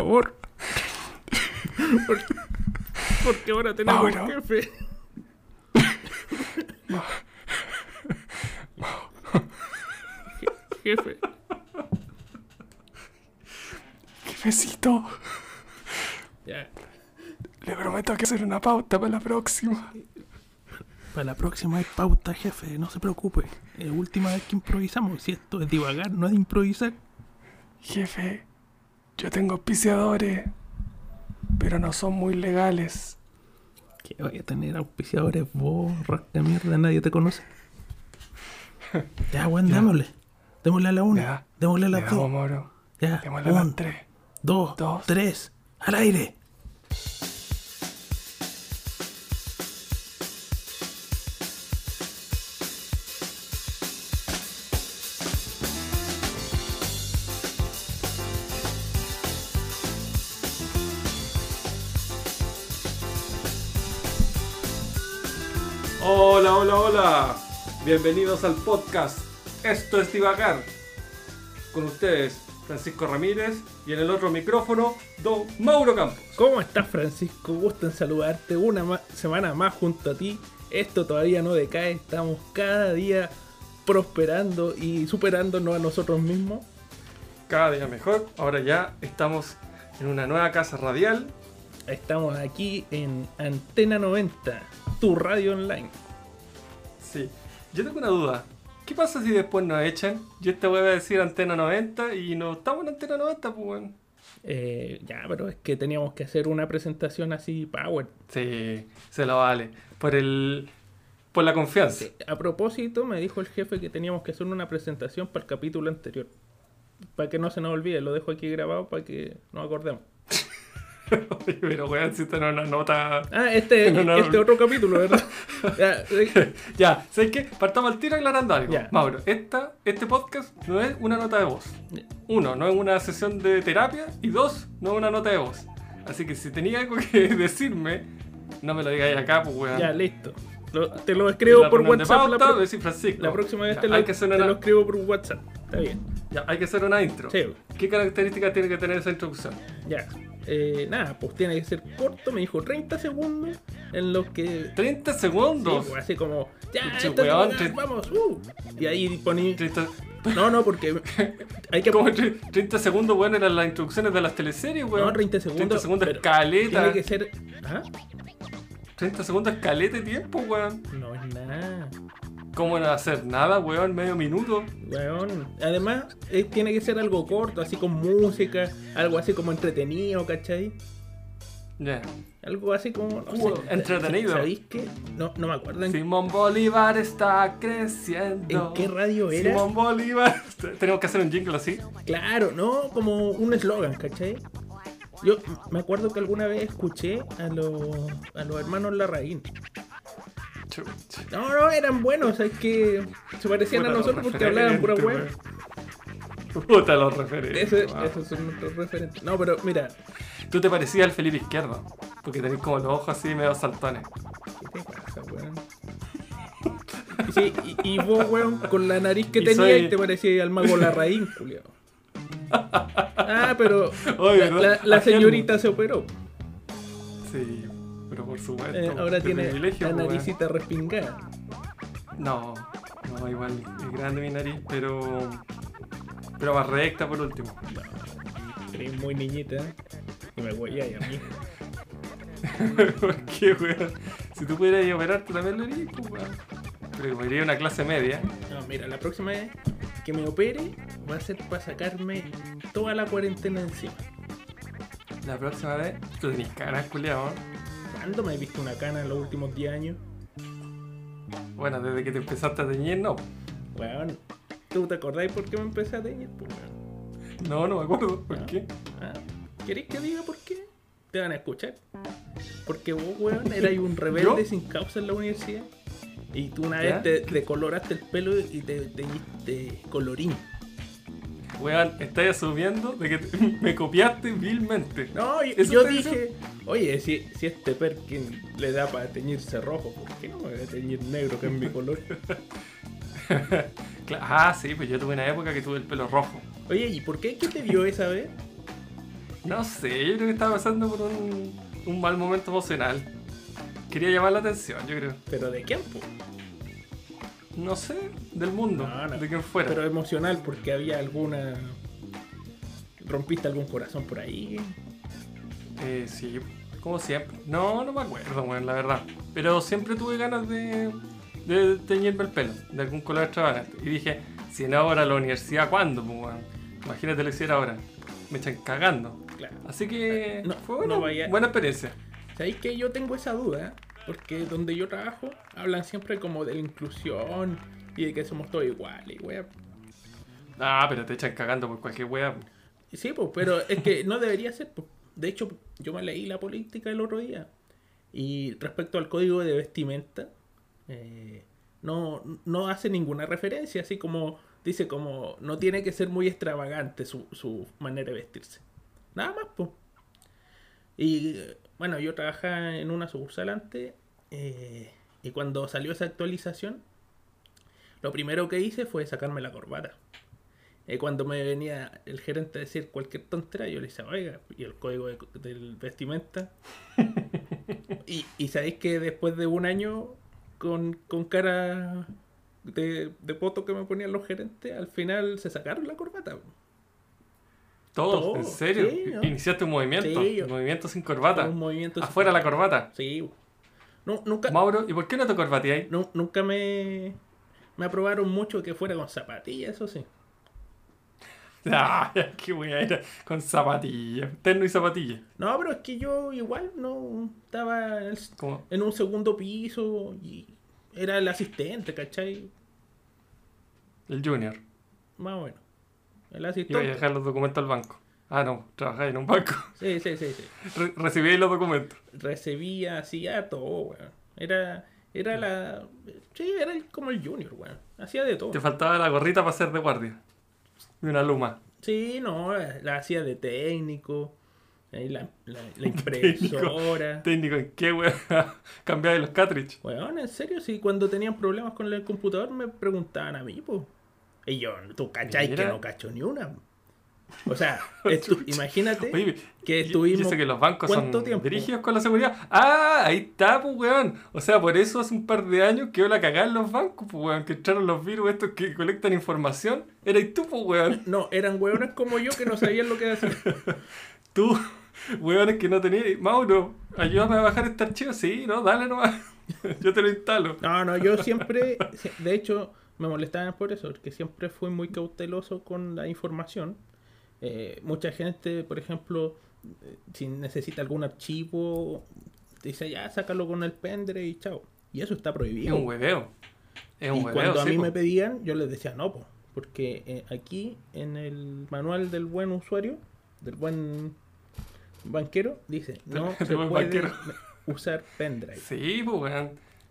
favor. Porque, porque ahora tenemos Mauro. un jefe. Je- Jefe, Jefecito, ya. le prometo que hacer una pauta para la próxima. Para la próxima hay pauta, jefe, no se preocupe. Es última vez que improvisamos. Si esto es divagar, no es improvisar. Jefe, yo tengo auspiciadores, pero no son muy legales. Que vaya a tener auspiciadores vos, rasca mierda, nadie te conoce. Ya, weón, démosle. Démosle a la una. Ya. Démosle a damos, dos. Moro. Ya, Démosle a las tres. dos, dos. tres. Al aire. Bienvenidos al podcast. Esto es Divagar. Con ustedes, Francisco Ramírez y en el otro micrófono, Don Mauro Campos. ¿Cómo estás, Francisco? Gusto en saludarte una ma- semana más junto a ti. Esto todavía no decae. Estamos cada día prosperando y superándonos a nosotros mismos. Cada día mejor. Ahora ya estamos en una nueva casa radial. Estamos aquí en Antena 90, tu radio online. Sí. Yo tengo una duda. ¿Qué pasa si después nos echan? Yo esta voy a decir Antena 90 y no estamos en Antena 90, pues bueno. Eh, ya, pero es que teníamos que hacer una presentación así, power. Sí, se lo vale. Por el... Por la confianza. A propósito, me dijo el jefe que teníamos que hacer una presentación para el capítulo anterior. Para que no se nos olvide, lo dejo aquí grabado para que nos acordemos. Pero weón, si esta no es una nota... Ah, este, no, este otro capítulo, ¿verdad? Ya, Ya, ¿sabes qué? Partamos al tiro aclarando algo. Ya. Mauro, esta, este podcast no es una nota de voz. Uno, no es una sesión de terapia. Y dos, no es una nota de voz. Así que si tenía algo que decirme, no me lo digáis acá, pues weón. ya, listo. Lo- te lo escribo La por WhatsApp. la, pauta, pro- decir Francisco. la próxima vez Ya, te, lo, que te una, lo escribo por WhatsApp. Está bien. ya, hay que hacer una intro. Sí, ¿Qué características tiene que tener esa introducción? ya. Eh, nada, pues tiene que ser corto. Me dijo 30 segundos en los que 30 Sí, segundos. pues, así como, ya, Pinche esto es weón, tre- vamos, uh. Y ahí poní. 30, No, no, porque hay que ¿Cómo tre- 30 segundos, weón, eran las introducciones de las teleseries, weón. No, 30 segundos. 30 segundos pero escaleta. Tiene que ser. ¿Ah? 30 segundos escaleta de tiempo, weón. No es nada. ¿Cómo no hacer nada, weón? Medio minuto. Weón. Además, eh, tiene que ser algo corto, así con música, algo así como entretenido, ¿cachai? Ya. Algo así como. No sé, entretenido. ¿Sabéis qué? No, no me acuerdo en, Simón Bolívar está creciendo. en qué radio era. Simón Bolívar. Tenemos que hacer un jingle así. Claro, no, como un eslogan, ¿cachai? Yo me acuerdo que alguna vez escuché a los, a los hermanos Larraín. No, no, eran buenos, es que se parecían a Puta, nosotros porque hablaban pura weón. Puta los referentes. Esos son nuestros referentes. No, pero mira, Tú te parecías al Felipe Izquierdo. Porque tenés como los ojos así medio saltones. ¿qué te pasa, weón? Y Sí, y, y vos, weón, con la nariz que tenías soy- y te parecía al mago Larraín, Julio. Ah, pero Oye, la, señorita se operó. Sí, por supuesto. Eh, ahora tiene la pues, naricita respingada. No, no, igual es grande mi nariz, pero. Pero más recta por último. Eres muy niñita. ¿eh? Y me voy a mí. ¿Por qué, weón? Si tú pudieras ir a operarte también lo harías, pues, weón. Pero iría a una clase media. No, mira, la próxima vez que me opere va a ser para sacarme toda la cuarentena encima. La próxima vez, tú tenés canas, culiao. ¿no? ¿Cuándo me he visto una cana en los últimos 10 años? Bueno, desde que te empezaste a teñir, no. Weón, ¿tú te acordáis por qué me empecé a teñir? Pues. No, no me acuerdo. ¿Por Ah. qué? Ah, ¿Queréis que diga por qué? Te van a escuchar. Porque vos, weón, eras un rebelde sin causa en la universidad. Y tú una ¿Ya? vez te decoloraste el pelo y te teñiste colorín. Weón, estáis asumiendo de que me copiaste vilmente. No, y- ¿Eso yo dije, oye, si, si este Perkin le da para teñirse rojo, ¿por qué no me voy a teñir negro, que es mi color? Ah, sí, pues yo tuve una época que tuve el pelo rojo. Oye, ¿y por qué? ¿Qué te vio esa vez? No sé, yo creo que estaba pasando por un, un mal momento emocional. Quería llamar la atención, yo creo. ¿Pero de quién, po? No sé, del mundo, No, no. de quien fuera. Pero emocional, porque había alguna... ¿Rompiste algún corazón por ahí? Eh, sí, como siempre. No, no me acuerdo, weón, la verdad. Pero siempre tuve ganas de, de teñirme el pelo, de algún color extravagante. Y dije, si no ahora la universidad, ¿cuándo? Pues, weón? Imagínate lo hiciera ahora. Me echan cagando. Claro. Así que No, fue no vaya- buena experiencia. ¿Sabéis que yo tengo esa duda? Porque donde yo trabajo hablan siempre como de la inclusión y de que somos todos iguales, wea. Ah, pero te echan cagando por cualquier wea. Sí, pues, pero es que no debería ser. po. De hecho, yo me leí la política el otro día. Y respecto al código de vestimenta, eh, no, no hace ninguna referencia, así como dice como no tiene que ser muy extravagante su, su manera de vestirse. Nada más, pues. Y bueno, yo trabajaba en una sucursal antes eh, y cuando salió esa actualización, lo primero que hice fue sacarme la corbata. Eh, cuando me venía el gerente a decir cualquier tontera, yo le decía, oiga, y el código de- del vestimenta. y, y sabéis que después de un año con, con cara de, de poto que me ponían los gerentes, al final se sacaron la corbata. Todos, Todo, en serio. sí, ¿no? Iniciaste un movimiento. Sí, yo- movimiento sin corbata. Un movimiento Afuera la corbata. Sí. No, nunca, Mauro, ¿y por qué no te corbateáis? nu- nunca me, me aprobaron mucho que fuera con zapatillas, eso sí. Ah, qué era. Con zapatillas. Terno y zapatillas. No, pero es que yo igual no estaba en, el- Como, en un segundo piso y era el asistente, ¿cachai? el junior. Más o menos. El Iba a asistente. dejar los documentos al banco. Ah, no, trabajáis en un banco. Sí, sí, sí, sí. Re- recibíais los documentos. Recibía, hacía todo, weón. Era, era la... Sí, era el- como el junior, weón. Hacía de todo. Te faltaba la gorrita para ser de guardia. Y una luma. Sí, no, la hacía de técnico. ahí La, la, la impresora. Técnico, ¿en qué wea? Cambiáis los cartridge. Weón, en serio, si cuando tenían problemas con el computador me preguntaban a mí, pues. Y yo, tú cachai que no cacho ni una. O sea, estu- imagínate Oye, que estuvimos. Sé que los bancos ¿cuánto son tiempo? dirigidos con la seguridad. Ah, ahí está, pues, weón. O sea, por eso hace un par de años quedó la cagada en los bancos, pues, weón. Que entraron los virus estos que colectan información. Eres tú, pues, weón. No, eran weones como yo que no sabían lo que hacían. Tú, weones que no tenías. Mauro, ayúdame a bajar este archivo. Sí, no, dale nomás. Yo te lo instalo. No, no, yo siempre. De hecho, me molestaban por eso, porque siempre fui muy cauteloso con la información. Eh, mucha gente, por ejemplo, eh, si necesita algún archivo, dice ya, sácalo con el pendrive y chao. Y eso está Es prohibido. un hueveo. Es un y hueveo, cuando a mí me pedían, yo les decía no, po, porque eh, aquí en el manual del buen usuario, del buen banquero, dice no se puede banquero. usar pendrive. Sí, pues.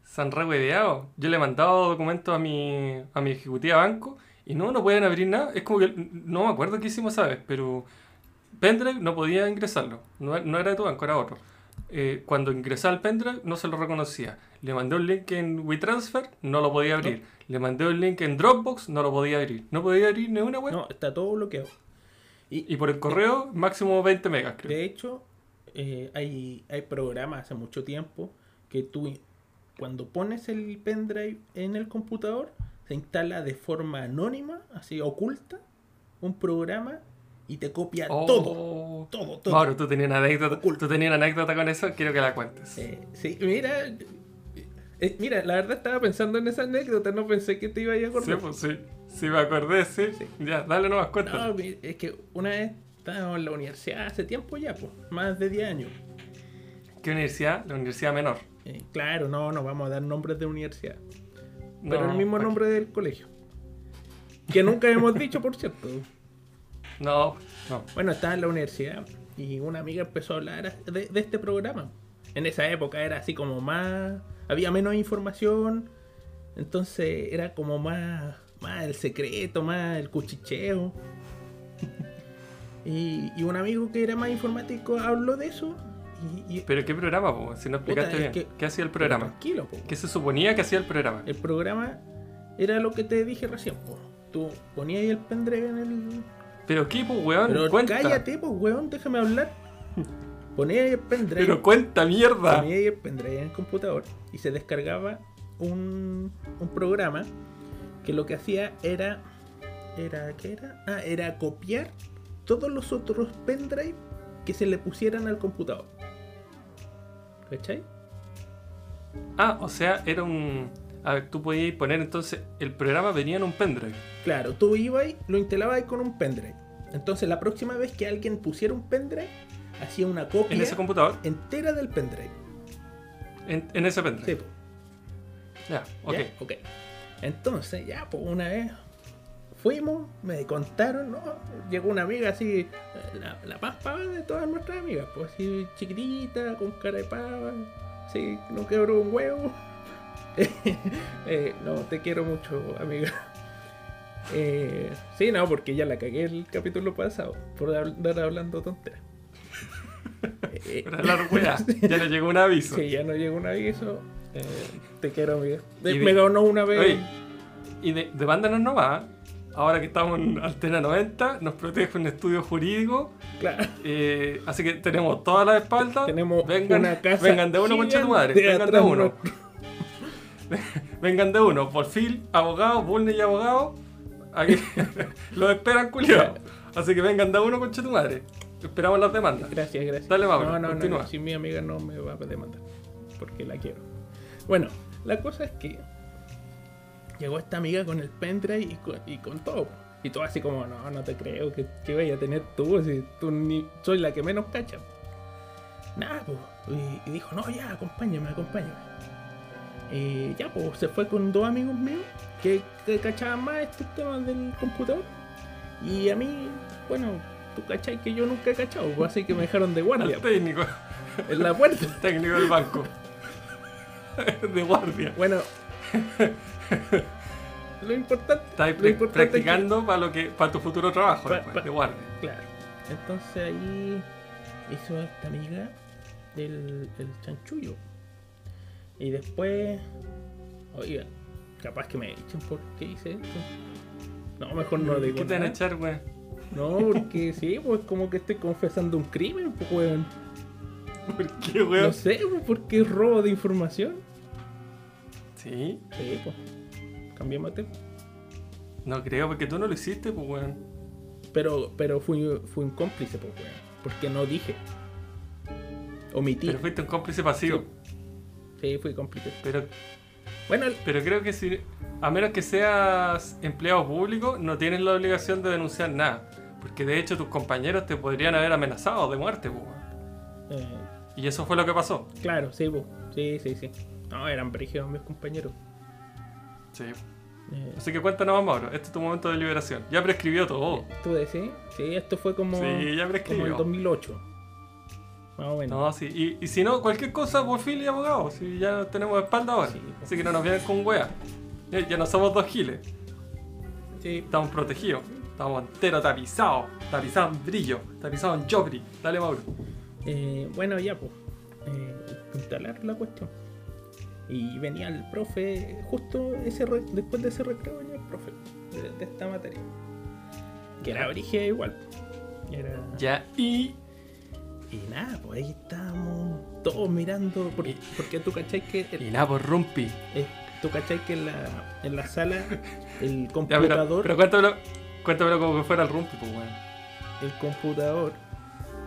Se han rehueveado. Yo le he mandado documentos a mi, a mi ejecutiva banco y no, no pueden abrir nada. Es como que no me acuerdo qué hicimos, ¿sabes? Pero pendrive no podía ingresarlo. No, no era de tu banco, era otro. Eh, cuando ingresaba el pendrive no se lo reconocía. Le mandé un link en WeTransfer, no lo podía abrir. Le mandé un link en Dropbox, no lo podía abrir. No podía abrir ni una web. No, está todo bloqueado. Y, Y por el correo, máximo 20 megas, creo. de hecho, eh, hay, hay programas hace mucho tiempo que tú, cuando pones el pendrive en el computador, se instala de forma anónima, así oculta, un programa y te copia Oh. todo. Todo, todo. Mauro, tú tenías una anécdota, tú tenías una anécdota con eso, quiero que la cuentes. Eh, sí, mira. eh, mira, la verdad estaba pensando en esa anécdota, no pensé que te iba a ir a Sí, acordar. pues sí. Sí, me acordé, sí. Sí. Ya, dale nomás, cuéntame. No, es que una vez estábamos en la universidad hace tiempo ya, pues, más de 10 años. ¿Qué universidad? La universidad menor. Eh, claro, no, no vamos a dar nombres de universidad, No, pero el mismo nombre del colegio. Que nunca hemos dicho, por cierto. No, no. Bueno, estaba en la universidad y una amiga empezó a hablar de, de este programa. en esa época era así como más. Había menos información. Entonces era como más. Más el secreto, más el cuchicheo. Y, y un amigo que era más informático habló de eso. Y, y- ¿Pero qué programa, po? Si no explicaste Puta, bien. que- ¿Qué hacía el programa? Tranquilo, po. ¿Qué se suponía que hacía el programa? El programa era lo que te dije recién, po. Tú ponías ahí el pendrive en el. ¿Pero qué, pues, weón? Pero cuenta. cállate, pues, weón, déjame hablar. Ponías ahí el pendrive. Pero cuenta, mierda. Ponía ahí el pendrive en el computador y se descargaba un, un programa que lo que hacía era. era ¿Qué era? Ah, era copiar todos los otros pendrive que se le pusieran al computador. ¿Cachai? Ah, o sea, era un. A ver, tú podías poner entonces. El programa venía en un pendrive. Claro, tú ibas y lo instalabas con un pendrive. Entonces la próxima vez que alguien pusiera un pendrive, hacía una copia En ese computador. entera del pendrive. En, en ese Sí, pendrive. po. Ya, ok. ¿Ya? ok. Entonces, ya, pues una vez fuimos, me contaron, ¿no? Llegó una amiga así, la, la más pava de todas nuestras amigas, pues así chiquitita, con cara de pava, así, no quebró un huevo. Eh, no, te quiero mucho, amiga. Eh, sí, no, porque ya la cagué el capítulo pasado, por andar hablando tonteras. Eh, la weá, ya le llegó un aviso. Sí, ya no llegó un aviso. Eh, te quiero, amiga. De- de- me ganó una vez. Oye, y de, de banda no va. Ahora que estamos en Altena 90, nos protege un estudio jurídico. Claro. eh, así que tenemos todas las espaldas. Tenemos vengan, una casa. vengan de uno, concha tu madre. Vengan de uno. Vengan de uno. Por fin, abogado, Bulne y abogado. Aquí los esperan, culiados. Así que vengan de uno, concha tu madre. Esperamos las demandas. Gracias, gracias. Dale, Mauro, No, no, no, continúa. no, Si mi amiga no me va a demandar. Porque la quiero. Bueno, la cosa es que llegó esta amiga con el pendrive y con, y con todo. Y todo así como, no, no te creo que, que vaya a tener tú, si tú ni soy la que menos cacha. Nada, pues. Y, y dijo, no, ya, acompáñame, acompáñame. Y ya, pues se fue con dos amigos míos que, que cachaban más estos temas del computador. Y a mí, bueno, tú cachai que yo nunca he cachado, pues, así que me dejaron de guardia Al técnico, en la puerta. técnico del banco. De guardia. Bueno, lo importante, Estás lo importante es que- practicando para lo que para tu futuro trabajo Pa- después, pa- de guardia. Claro. Entonces ahí hizo esta amiga el, el chanchullo. Y después, oiga, capaz que me echen por qué hice esto. No, mejor no digo ¿Qué te van a echar, güey? No, porque sí, pues como que estoy confesando un crimen, pues weón. ¿Por qué, weón? No sé, pues, porque es robo de información. Sí, Sí, pues. Cambiamos de tema. no creo, porque tú no lo hiciste, pues, weón. Pero, pero fui, fui un cómplice, pues, weón. Porque no dije. Omití. Pero fuiste un cómplice pasivo. Sí, fui cómplice. Pero, Bueno, el- pero creo que si, a menos que seas empleado público, no tienes la obligación de denunciar nada. Porque de hecho tus compañeros te podrían haber amenazado de muerte, pues, weón. eh, Y eso fue lo que pasó. claro, sí, pues. Sí, sí, sí. No, eran brígidos mis compañeros. Sí. Eh, Así que cuéntanos más, Mauro. Este es tu momento de liberación. Ya prescribió todo. ¿Tú decís? Sí, esto fue como, Sí, ya como prescribió. el 2008. Más o menos. No, sí. Y, y si no, cualquier cosa, por fin y abogado. Si ya tenemos espalda ahora. Sí, pues. Así que no nos vienen con wea. Ya, ya no somos dos giles. Sí, Estamos protegidos. Estamos enteros tapizados. Tapizados en brillo. Tapizados en jopri. Dale, Mauro. Eh, bueno, ya, pues. Eh, instalar la cuestión. Y venía el profe, justo ese re- después de ese recreo venía el profe de, de esta materia. Que era brígida igual. Era... Ya. Y. Y nada, pues ahí estábamos todos mirando. Porque, porque tú cachai que. Y el- nada, por rumpi. eh, tú cachai que en la, en la sala el Ya, pero, computador. pero cuéntamelo, cuéntamelo como que fuera el rumpi, pues, weón. el computador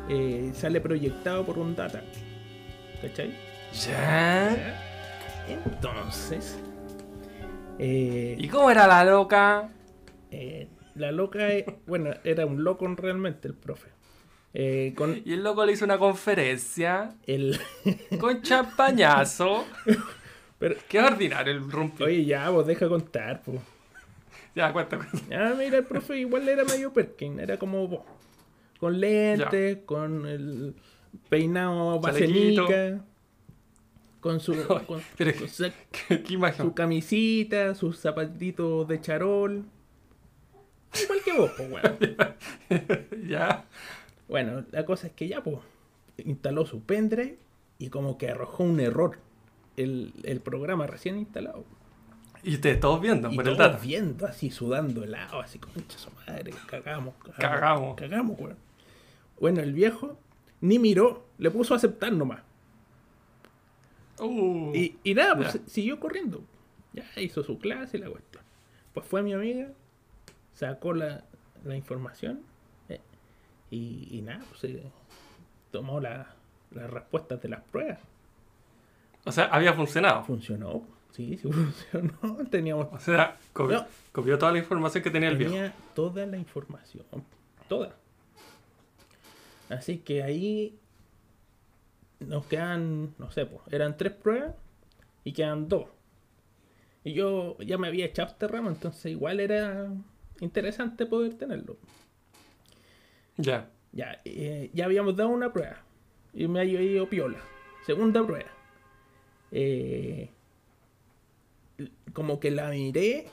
eh, sale proyectado por un data. ¿Cachai? Ya. Entonces. eh, ¿Y cómo era la loca? eh, la loca, eh, bueno, era un loco realmente el profe. Eh, con Y el loco le hizo una conferencia el. con champañazo. Pero, Qué ordinario el rumpi. oye, ya, vos deja contar, pues. Ya, cuenta, cuenta. Ya, mira, el profe igual era medio Perkin, era como vos. Con lentes, con el peinado Chalequito. Con su, con- con su, ¿Qué, qué imagen? su camisita, sus zapatitos de charol. Igual que vos, pues, weón. ya. Bueno, la cosa es que ya, pues, instaló su pendrive y como que arrojó un error. El, el programa recién instalado. Y ustedes todos viendo Y por el todos data. viendo así, sudando helado, así, concha su madre, cagamos, cagamos. Cagamos. Cagamos, weón. Bueno, el viejo ni miró, le puso a aceptar nomás. Uh, Y, y nada, pues siguió corriendo. Ya hizo su clase y la cuestión. Pues fue mi amiga, sacó la, la información eh, y, y nada, pues eh, tomó la- las respuestas de las pruebas. O sea, había funcionado. Funcionó, sí, sí funcionó. Teníamos O sea, copió, No. copió toda la información que tenía el viejo. tenía toda la información. Toda. Así que ahí nos quedan, no sé, pues, eran tres pruebas y quedan dos. Y yo ya me había echado este ramo, entonces igual era interesante poder tenerlo. Ya. Ya, eh, ya habíamos dado una prueba y me ha ido piola. Segunda prueba. Eh, como que la miré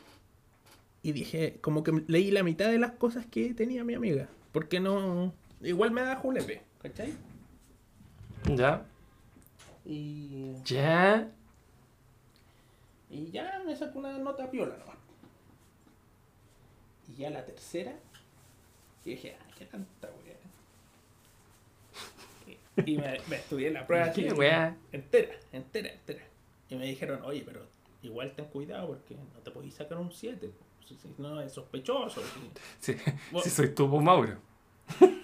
y dije, como que leí la mitad de las cosas que tenía mi amiga. Porque no. Igual me da julepe, ¿cachai? Ya. Y, Ya. y ya me sacó una nota piola nomás. Y ya la tercera, y dije, ah, qué tanta wea. Y, y me, me estudié la prueba así, entera, entera, entera. Y me dijeron, oye, pero igual ten cuidado porque no te podéis sacar un 7. Si, no es sospechoso. si- Sí, sí soy pues, Mauro.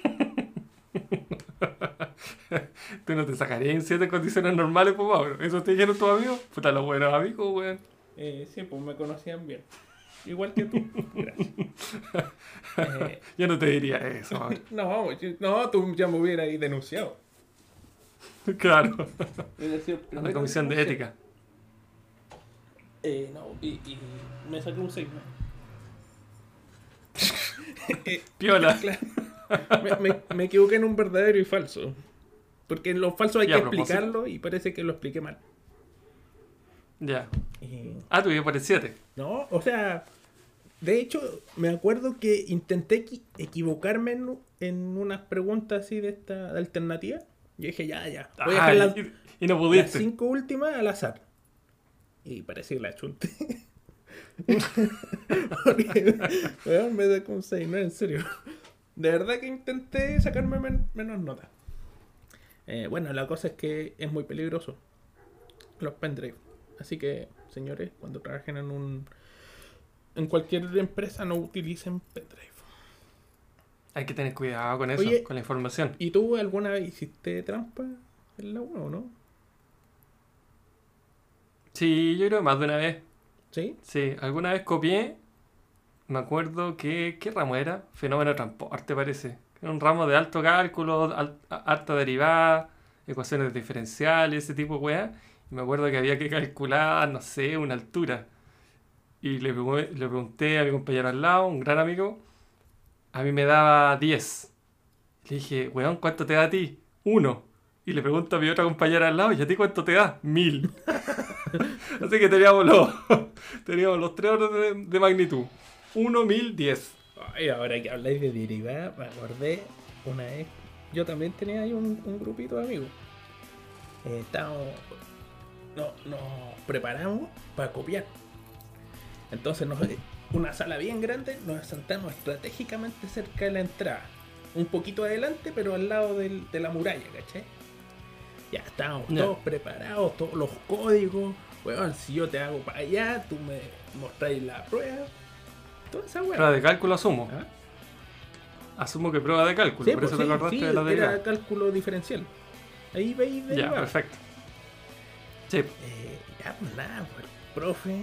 tú no te sacarías en siete condiciones normales, pues, Mauro. ¿Eso te dijeron tus amigos? Puta, los buenos amigos, weón. Eh, sí, pues me conocían bien. Igual que tú. Gracias. Eh, Yo no te diría eso, no, yo- no, tú ya me hubieras ahí denunciado. Claro. Una primero comisión de ética. Eh, no, y, y me saqué un 6 eh, Piola. Me, me- me equivoqué en un verdadero y falso. Porque en los falsos hay Ya, que propósito. explicarlo y parece que lo expliqué mal. Ya. Y- Ah, tú por el 7. no, o sea, de hecho, me acuerdo que intenté equi- equivocarme en, en unas preguntas así de esta de alternativa. Yo dije, ya, ya. Voy a Ah, dejar las, y, y no las cinco últimas al azar. Y parece que la chunté. Porque, weón, me sacó un 6, no, en serio. De verdad que intenté sacarme men- menos notas. Eh, bueno, la cosa es que es muy peligroso los pendrive. Así que, señores, cuando trabajen en un en cualquier empresa no utilicen pendrive. Hay que tener cuidado con eso, Oye. con la información. ¿Y tú alguna vez hiciste trampa en la 1 o no? Sí, yo creo que más de una vez. ¿Sí? Sí, alguna vez copié. Me acuerdo que. ¿Qué ramo era? Fenómeno de transporte, parece. Era un ramo de alto cálculo, al- alta derivada, ecuaciones diferenciales, ese tipo de weá. Y me acuerdo que había que calcular, no sé, una altura. Y le, le pregunté a mi compañero al lado, un gran amigo. A mí me daba 10. Le dije, weón, ¿cuánto te da a ti? Uno. Y le pregunto a mi otra compañera al lado, ¿y a ti cuánto te da? Mil. Así que teníamos los, teníamos los tres órdenes de, de magnitud. 1, 1000, 10. Ay, ahora que habláis de derivada, me acordé una vez. Yo también tenía ahí un, un grupito de amigos. Eh, estábamos. No, nos preparamos para copiar. Entonces, nos, una sala bien grande, nos sentamos estratégicamente cerca de la entrada. Un poquito adelante, pero al lado del- de la muralla, ¿cachai? Ya estábamos todos preparados, todos los códigos. Weón, si yo te hago para allá, tú me mostráis la prueba. Toda esa weá. Prueba de cálculo asumo. ¿Ah? Asumo que prueba de cálculo, Sí, por pues eso te sí, acordaste sí, de la era derivada. cálculo diferencial. Ahí veis Ya, derivada. perfecto. Sí, Eh, ya, pues nada, pues el profe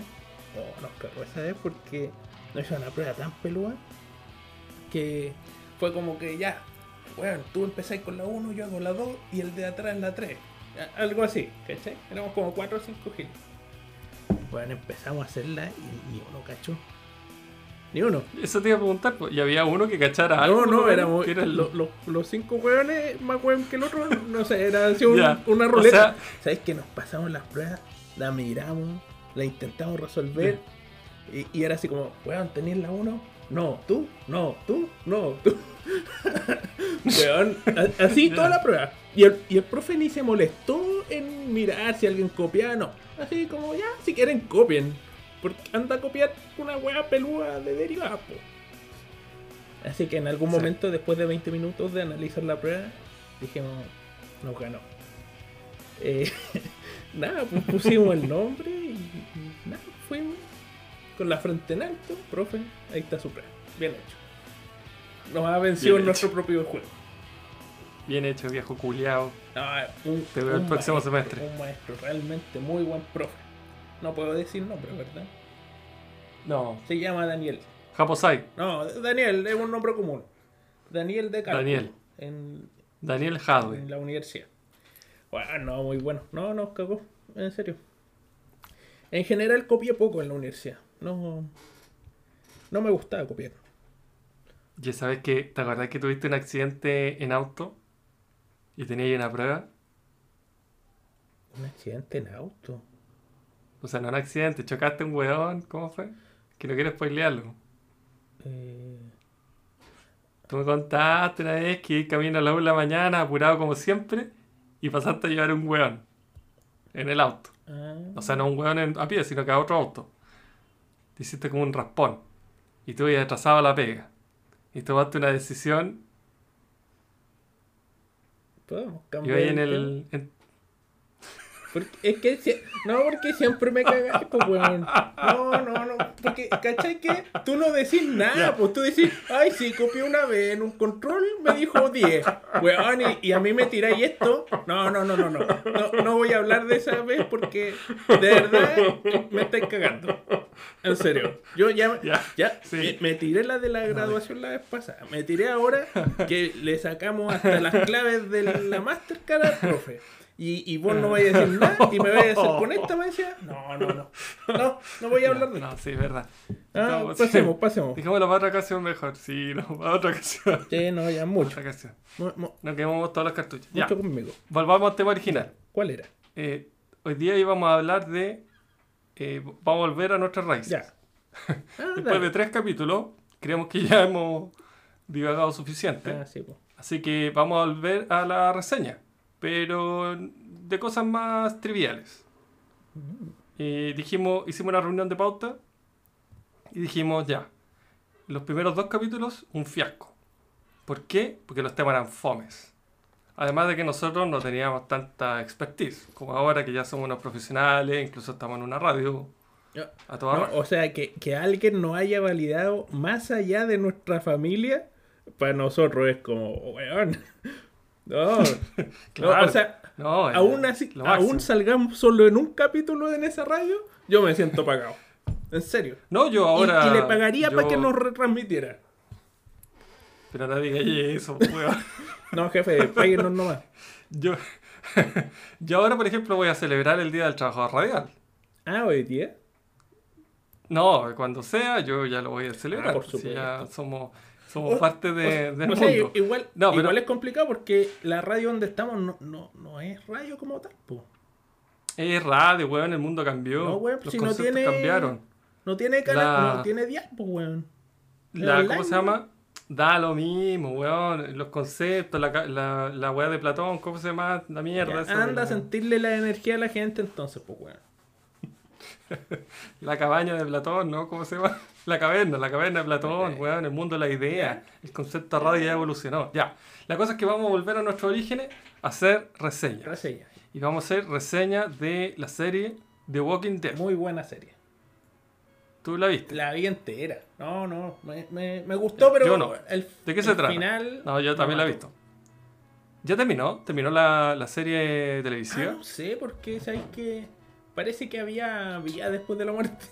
oh, nos cagó esa vez porque nos hizo una prueba tan peluda que fue como que ya, bueno, tú empezás con la 1, yo hago la 2 y el de atrás la 3. Algo así, ¿cachai? Éramos como 4 o 5 giles. Bueno, empezamos a hacerla y ni uno cachó. Ni uno. Eso te iba a preguntar, pues, y había uno que cachara algo. No, no, era lo- los cinco hueones más hueón que el otro. No sé, era así un- una o ruleta. sea- ¿Sabes que nos pasamos las pruebas? La miramos, la intentamos resolver. Y, y era así como, weón, ¿tenías la uno? No, tú, no, tú, no, tú. Weón, así toda la prueba. Y el, y el profe ni se molestó en mirar si alguien copiaba, no. Así como, ya, si quieren copien. Porque anda a copiar una hueá pelúa de derivada, po. Así que en algún momento, después de 20 minutos de analizar la prueba, dijimos, nos ganó. Eh, nada, pues pusimos el nombre y, y nada, fuimos con la frente en alto, profe, ahí está su prueba. Bien hecho. Nos ha vencido en nuestro propio juego. Bien hecho, viejo culiao. No, un- Te veo el próximo maestro, semestre. Un maestro realmente muy buen profe. No puedo decir nombre, ¿verdad? No, Se llama Daniel. Japosai, No, Daniel es un nombre común. Daniel de Cálculo. Daniel. En, Daniel Jadwe. en la universidad. Bueno, no, muy bueno. No, nos cagó. En serio. En general copié poco en la universidad. No. No me gustaba copiar. Ya sabes que, ¿te acordás que tuviste un accidente en auto? Y tenías ahí una prueba. Un accidente en auto. O sea, no un accidente, chocaste un weón, ¿cómo fue? Que no quiero spoilearlo. Eh, Tú me contaste una vez que camino a la 1 de la mañana, apurado como siempre, y pasaste a llevar un weón en el auto. ah, O sea, no un weón en- a pie, sino que a otro auto. Te hiciste como un raspón. Y tú habías atrasado a la pega. Y tomaste una decisión podemos y cambiar. ahí en el el. en- Porque es que si- no, porque siempre me cagáis, pues weón. No, no, no. Porque, ¿cachai que? Tú no decís nada, pues tú decís, ay, sí, copié una vez en un control, me dijo 10. Weón, y, y a mí me tiráis esto. No, no, no, no, no. No, no voy a hablar de esa vez porque de verdad me estáis cagando. En serio. Yo ya, Ya, ya sí. me, me tiré la de la graduación la vez pasada. Me tiré ahora que le sacamos hasta las claves de la Mastercard al profe. Y, y vos no vais a decir nada y me vais a hacer con esta me decía, no, no, no. No, no voy a hablar de No, esto. sí, es verdad. Ah, No, sí. pasemos, pasemos. Dijámoslo para otra ocasión mejor. Sí, no, para otra ocasión. Sí, no, ya mucho. Otra ocasión. Mu- mu- No quemamos todos los cartuchos. Ya, mucho conmigo. volvamos al tema original. ¿Cuál era? Eh, hoy día íbamos a hablar de. eh, vamos a volver a nuestras raíces. Ya. Ah, Después dale. de tres capítulos, creemos que ya hemos divagado suficiente. Ah, sí, pues. Así que vamos a volver a la reseña, pero de cosas más triviales. Y dijimos, hicimos una reunión de pauta y dijimos ya, los primeros dos capítulos, un fiasco. ¿Por qué? Porque los temas eran fomes. Además de que nosotros no teníamos tanta expertise, como ahora que ya somos unos profesionales, incluso estamos en una radio Ya. a toda No, raja. o sea, que, que alguien nos haya validado más allá de nuestra familia, para nosotros es como, weón. No, no, Claro. o sea, No, aún así, aún salgamos solo en un capítulo en esa radio, yo me siento pagado. En serio. No, yo ahora... y, le pagaría para que nos retransmitiera. Pero no digas eso, weón. No, jefe, páguenos nomás. Yo, yo ahora, por ejemplo, voy a celebrar el Día del Trabajador Radial. Ah, hoy día. No, cuando sea, yo ya lo voy a celebrar. Ah, por si ya supuesto. somos, somos O- parte de, o- del o sea, mundo. igual, No, pero- igual es complicado porque la radio donde estamos no, no, no es radio como tal, po. Es radio, weón, el mundo cambió. No, weón, Los si no conceptos tiene- cambiaron. No tiene canal, La- no tiene pues, weón. La, online, ¿Cómo se llama? Da lo mismo, weón. Los conceptos, la, la, la weá de Platón, ¿cómo se llama? La mierda. Ya, anda a sentirle la energía a la gente entonces, pues, weón. la cabaña de Platón, ¿no? ¿Cómo se llama? La caverna, la caverna de Platón, Ok. weón. El mundo de la idea. El concepto de radio ya evolucionó. Ya. La cosa es que vamos a volver a nuestros orígenes a hacer reseñas. Reseña. Y vamos a hacer reseñas de la serie The Walking Dead. Muy buena serie. ¿Tú la viste? La vi entera. No, no, me, me, me gustó, pero Yo no. el, ¿De qué se el trata? final... No, yo también la he visto. ¿Ya terminó? ¿Terminó la, la serie Ah, televisiva? no sé, porque sabes que parece que había vida después de la muerte.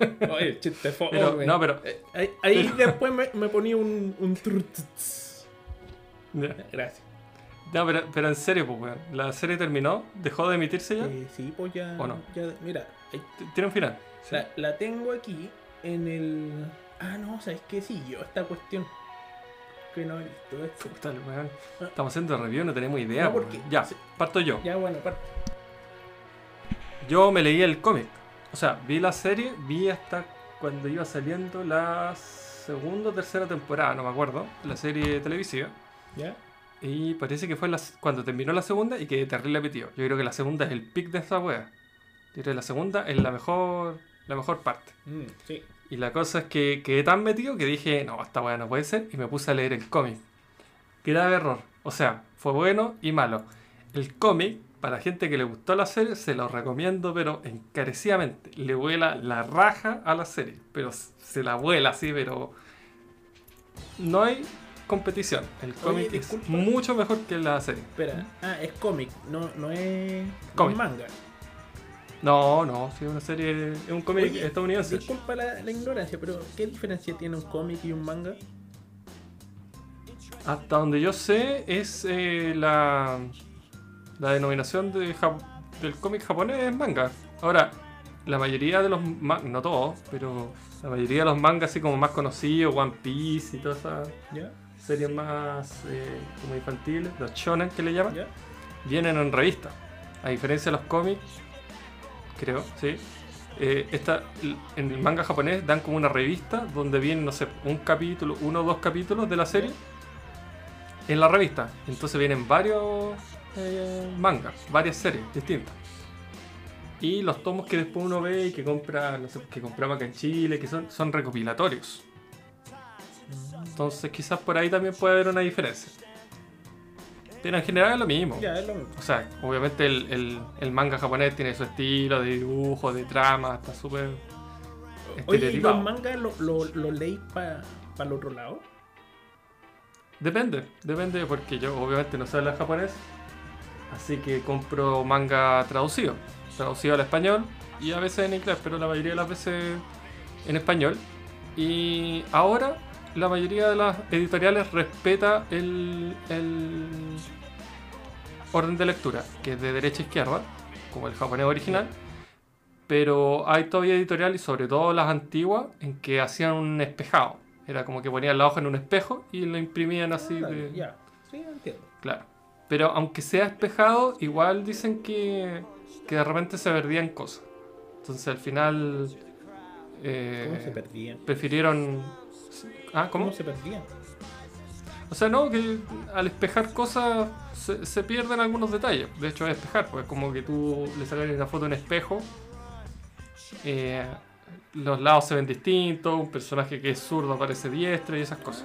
Oye, chiste. Pero- no, pero- ahí, ahí después me, me ponía un. un. Gracias. No, pero, pero en serio, pues, weón. ¿La serie terminó? ¿Dejó de emitirse ya? Eh, sí, pues ya. ¿O no? ya- mira, ahí- ¿Tiene un final? la, la tengo aquí. en el. Ah, no, ¿sabes qué? Sí, yo esta cuestión. Que no he visto esto. Puta, el weón. Estamos haciendo review, no tenemos idea. No, po, porque- weón. Ya, sí. parto yo. Ya, bueno, aparte. Yo me leí el cómic. O sea, vi la serie, vi hasta cuando iba saliendo la segunda o tercera temporada, no me acuerdo, la serie televisiva. ¿Ya? Y parece que fue la- cuando terminó la segunda y quedé terrible metido. Yo creo que la segunda es el pic de esta wea. Yo creo que la segunda es la mejor, la mejor parte. Mm, sí. Y la cosa es que quedé tan metido que dije, no, esta weá no puede ser. Y me puse a leer el cómic. Grave error. O sea, fue bueno y malo. El cómic, para gente que le gustó la serie, se lo recomiendo, pero encarecidamente. Le vuela la raja a la serie. Pero se la vuela así, pero. No hay competición. El cómic es mucho mejor que la serie. Espera. Ah, es cómic, no, no es. no Cómic. es manga. No, no, sí, es una serie. Es un cómic Oye, estadounidense. Disculpa la, la ignorancia, pero ¿qué diferencia tiene un cómic y un manga? Hasta donde yo sé, es eh, la, la denominación de Jap- del cómic japonés es manga. Ahora, la mayoría de los mangas, no todos, pero la mayoría de los mangas así como más conocidos, One Piece y todas esas series más eh, como infantiles, los shonen que le llaman, vienen en revista. A diferencia de los cómics, creo, sí. eh, esta, en el manga japonés dan como una revista donde vienen, no sé, un capítulo, uno o dos capítulos de la serie en la revista. Entonces vienen varios eh, mangas, varias series distintas. Y los tomos que después uno ve y que compra, no sé, que compraba acá en Chile, que son, son recopilatorios. Entonces quizás por ahí también puede haber una diferencia. Pero en general es lo mismo. Ya, es lo mismo. O sea, obviamente el, el- el manga japonés tiene su estilo de dibujo, de trama, está súper Oye, ¿y los mangas lo, lo, lo leí para el otro lado? Depende, depende porque yo obviamente no sé hablar japonés, así que compro manga traducido, traducido al español y a veces en inglés, pero la mayoría de las veces en español. Y ahora la mayoría de las editoriales respeta el, el orden de lectura, que es de derecha a izquierda, como el japonés original. Pero hay todavía editoriales, y sobre todo las antiguas, en que hacían un espejado. Era como que ponían la hoja en un espejo y lo imprimían así Ah, de... Ya, sí, entiendo. Claro. Pero aunque sea espejado, igual dicen que, que de repente se perdían cosas. Entonces al final... eh, ¿Cómo se perdían? prefirieron... Ah, ¿cómo? ¿Cómo se perdían? O sea, no, que al espejar cosas se, se pierden algunos detalles. De hecho, es espejar, pues es como que tú le sacas una foto un espejo. eh, los lados se ven distintos, un personaje que es zurdo parece diestro y esas cosas.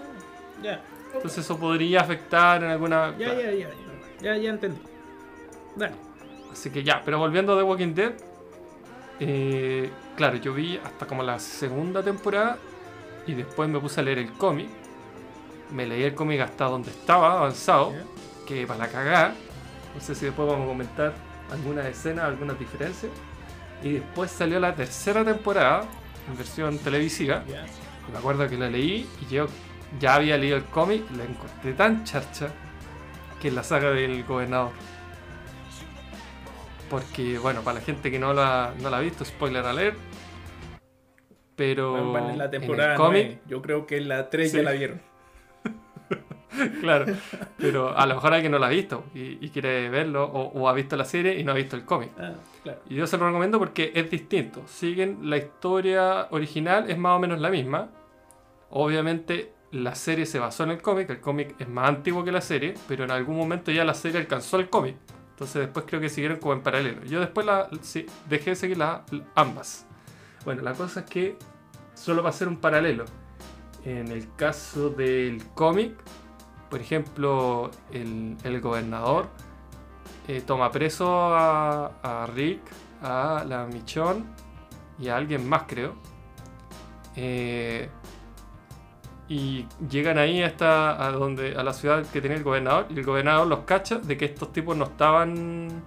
Ya. Entonces eso podría afectar en alguna... Ya, ya, ya. Ya, ya entendí. Dale. Así que ya, pero volviendo a The Walking Dead, eh, claro, yo vi hasta como la segunda temporada y después me puse a leer el cómic. Me leí el cómic hasta donde estaba avanzado, que para la cagada. No sé si después vamos a comentar algunas escenas, algunas diferencias. Y después salió la tercera temporada en versión televisiva. Y me acuerdo que la leí y yo ya había leído el cómic, la encontré tan charcha que es la saga del gobernador. Porque, bueno, para la gente que no la, no la ha visto, spoiler alert. Pero en la en el temporada cómic, 9. Yo creo que en la 3 Sí. ya la vieron. claro. Pero a lo mejor alguien no la ha visto y, y quiere verlo, o, o ha visto la serie y no ha visto el cómic. Ah, claro. Y yo se lo recomiendo porque es distinto. Siguen la historia original, es más o menos la misma. Obviamente la serie se basó en el cómic, el cómic es más antiguo que la serie, pero en algún momento ya la serie alcanzó el cómic. Entonces después creo que siguieron como en paralelo. Yo después la, sí, dejé de seguir la- ambas. Bueno, la cosa es que solo va a ser un paralelo. En el caso del cómic, por ejemplo, el, el gobernador eh, toma preso a, Rick, a la Michonne y a alguien más, creo. Eh, y llegan ahí hasta a donde a la ciudad que tenía el gobernador y el gobernador los cacha de que estos tipos no estaban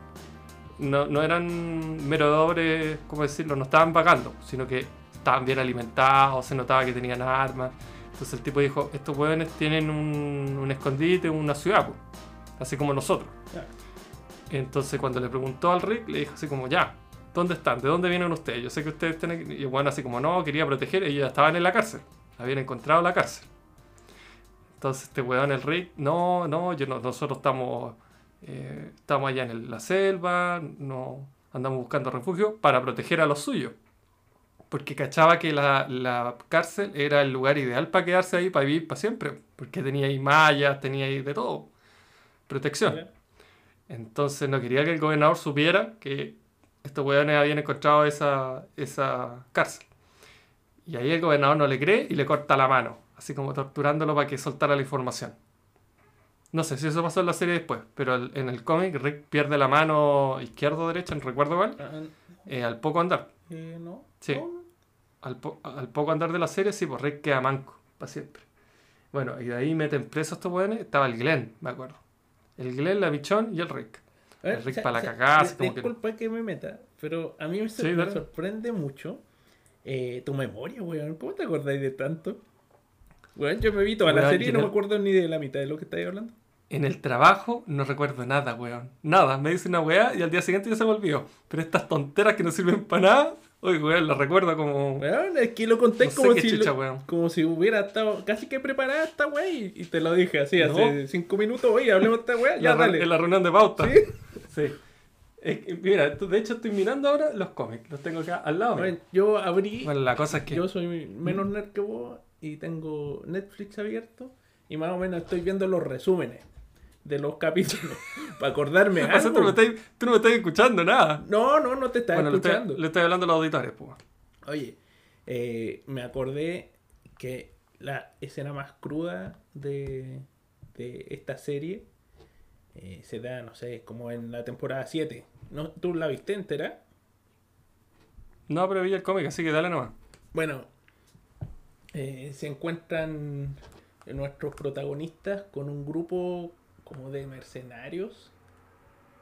no, no eran merodores, ¿cómo decirlo? No estaban vagando, sino que estaban bien alimentados, se notaba que tenían armas. Entonces el tipo dijo, estos hueones tienen un, un escondite, una ciudad, po, así como nosotros. Claro. Entonces cuando le preguntó al Rick, le dijo así como, ya, ¿Dónde están? ¿De dónde vienen ustedes? Yo sé que ustedes tienen... Y bueno, así como no, quería proteger, ellos ya estaban en la cárcel. Habían encontrado la cárcel. Entonces este weón, el Rick, no, no, yo no- nosotros estamos, eh, estamos allá en el- la selva, no andamos buscando refugio para proteger a los suyos. Porque cachaba que la, la cárcel era el lugar ideal para quedarse ahí, para vivir para siempre. Porque tenía ahí mallas, tenía ahí de todo. Protección. Entonces no quería que el gobernador supiera que estos weones habían encontrado esa, esa cárcel. Y ahí el gobernador no le cree y le corta la mano, así como torturándolo para que soltara la información. No sé si eso pasó en la serie después, pero el- en el cómic Rick pierde la mano izquierda o derecha, no recuerdo cuál, Ah, eh, al poco andar. eh, no. Sí. No. Al, po- al poco andar de la serie, sí, pues Rick queda manco, para siempre. Bueno, y de ahí meten presos estos weones, estaba el Glenn, me acuerdo. El Glenn, la Bichón y el Rick. Ver, El Rick sa- pa' la sa- cagada, así di- como que- Disculpa que me meta, pero a mí me, Sí, me sorprende mucho eh, tu memoria, weón. ¿Cómo te acordáis de tanto? Weón, yo me vi toda la Weón, serie y no me acuerdo ni de la mitad de lo que estáis hablando. En el trabajo no recuerdo nada, weón. Nada, me dice una weá y al día siguiente ya se me olvidó. Pero estas tonteras que no sirven para nada, oye, weón, las recuerdo como... Weón, es que lo conté No sé como, si chucha, lo- weón. como si hubiera estado casi que preparada esta weá y, te lo dije así No. hace cinco minutos. Oye, hablemos de esta weá, ya dale. en la reunión de pauta. ¿Sí? Sí. Es que, mira, de hecho estoy mirando ahora los cómics, los tengo acá al lado. Bueno, yo abrí, Bueno, la cosa es que... yo soy menos nerd que vos y tengo Netflix abierto y más o menos estoy viendo los resúmenes de los capítulos para acordarme O sea, tú, no algo. me estás, tú no me estás escuchando nada. No, no, no te estás bueno, le estoy, escuchando. le estoy hablando a los auditores, pues. Oye, eh, me acordé que la escena más cruda de, de esta serie eh, se da, no sé, como en la temporada 7. ¿No, ¿Tú la viste entera? No, pero vi el cómic, así que dale nomás. Bueno, eh, se encuentran nuestros protagonistas con un grupo como de mercenarios.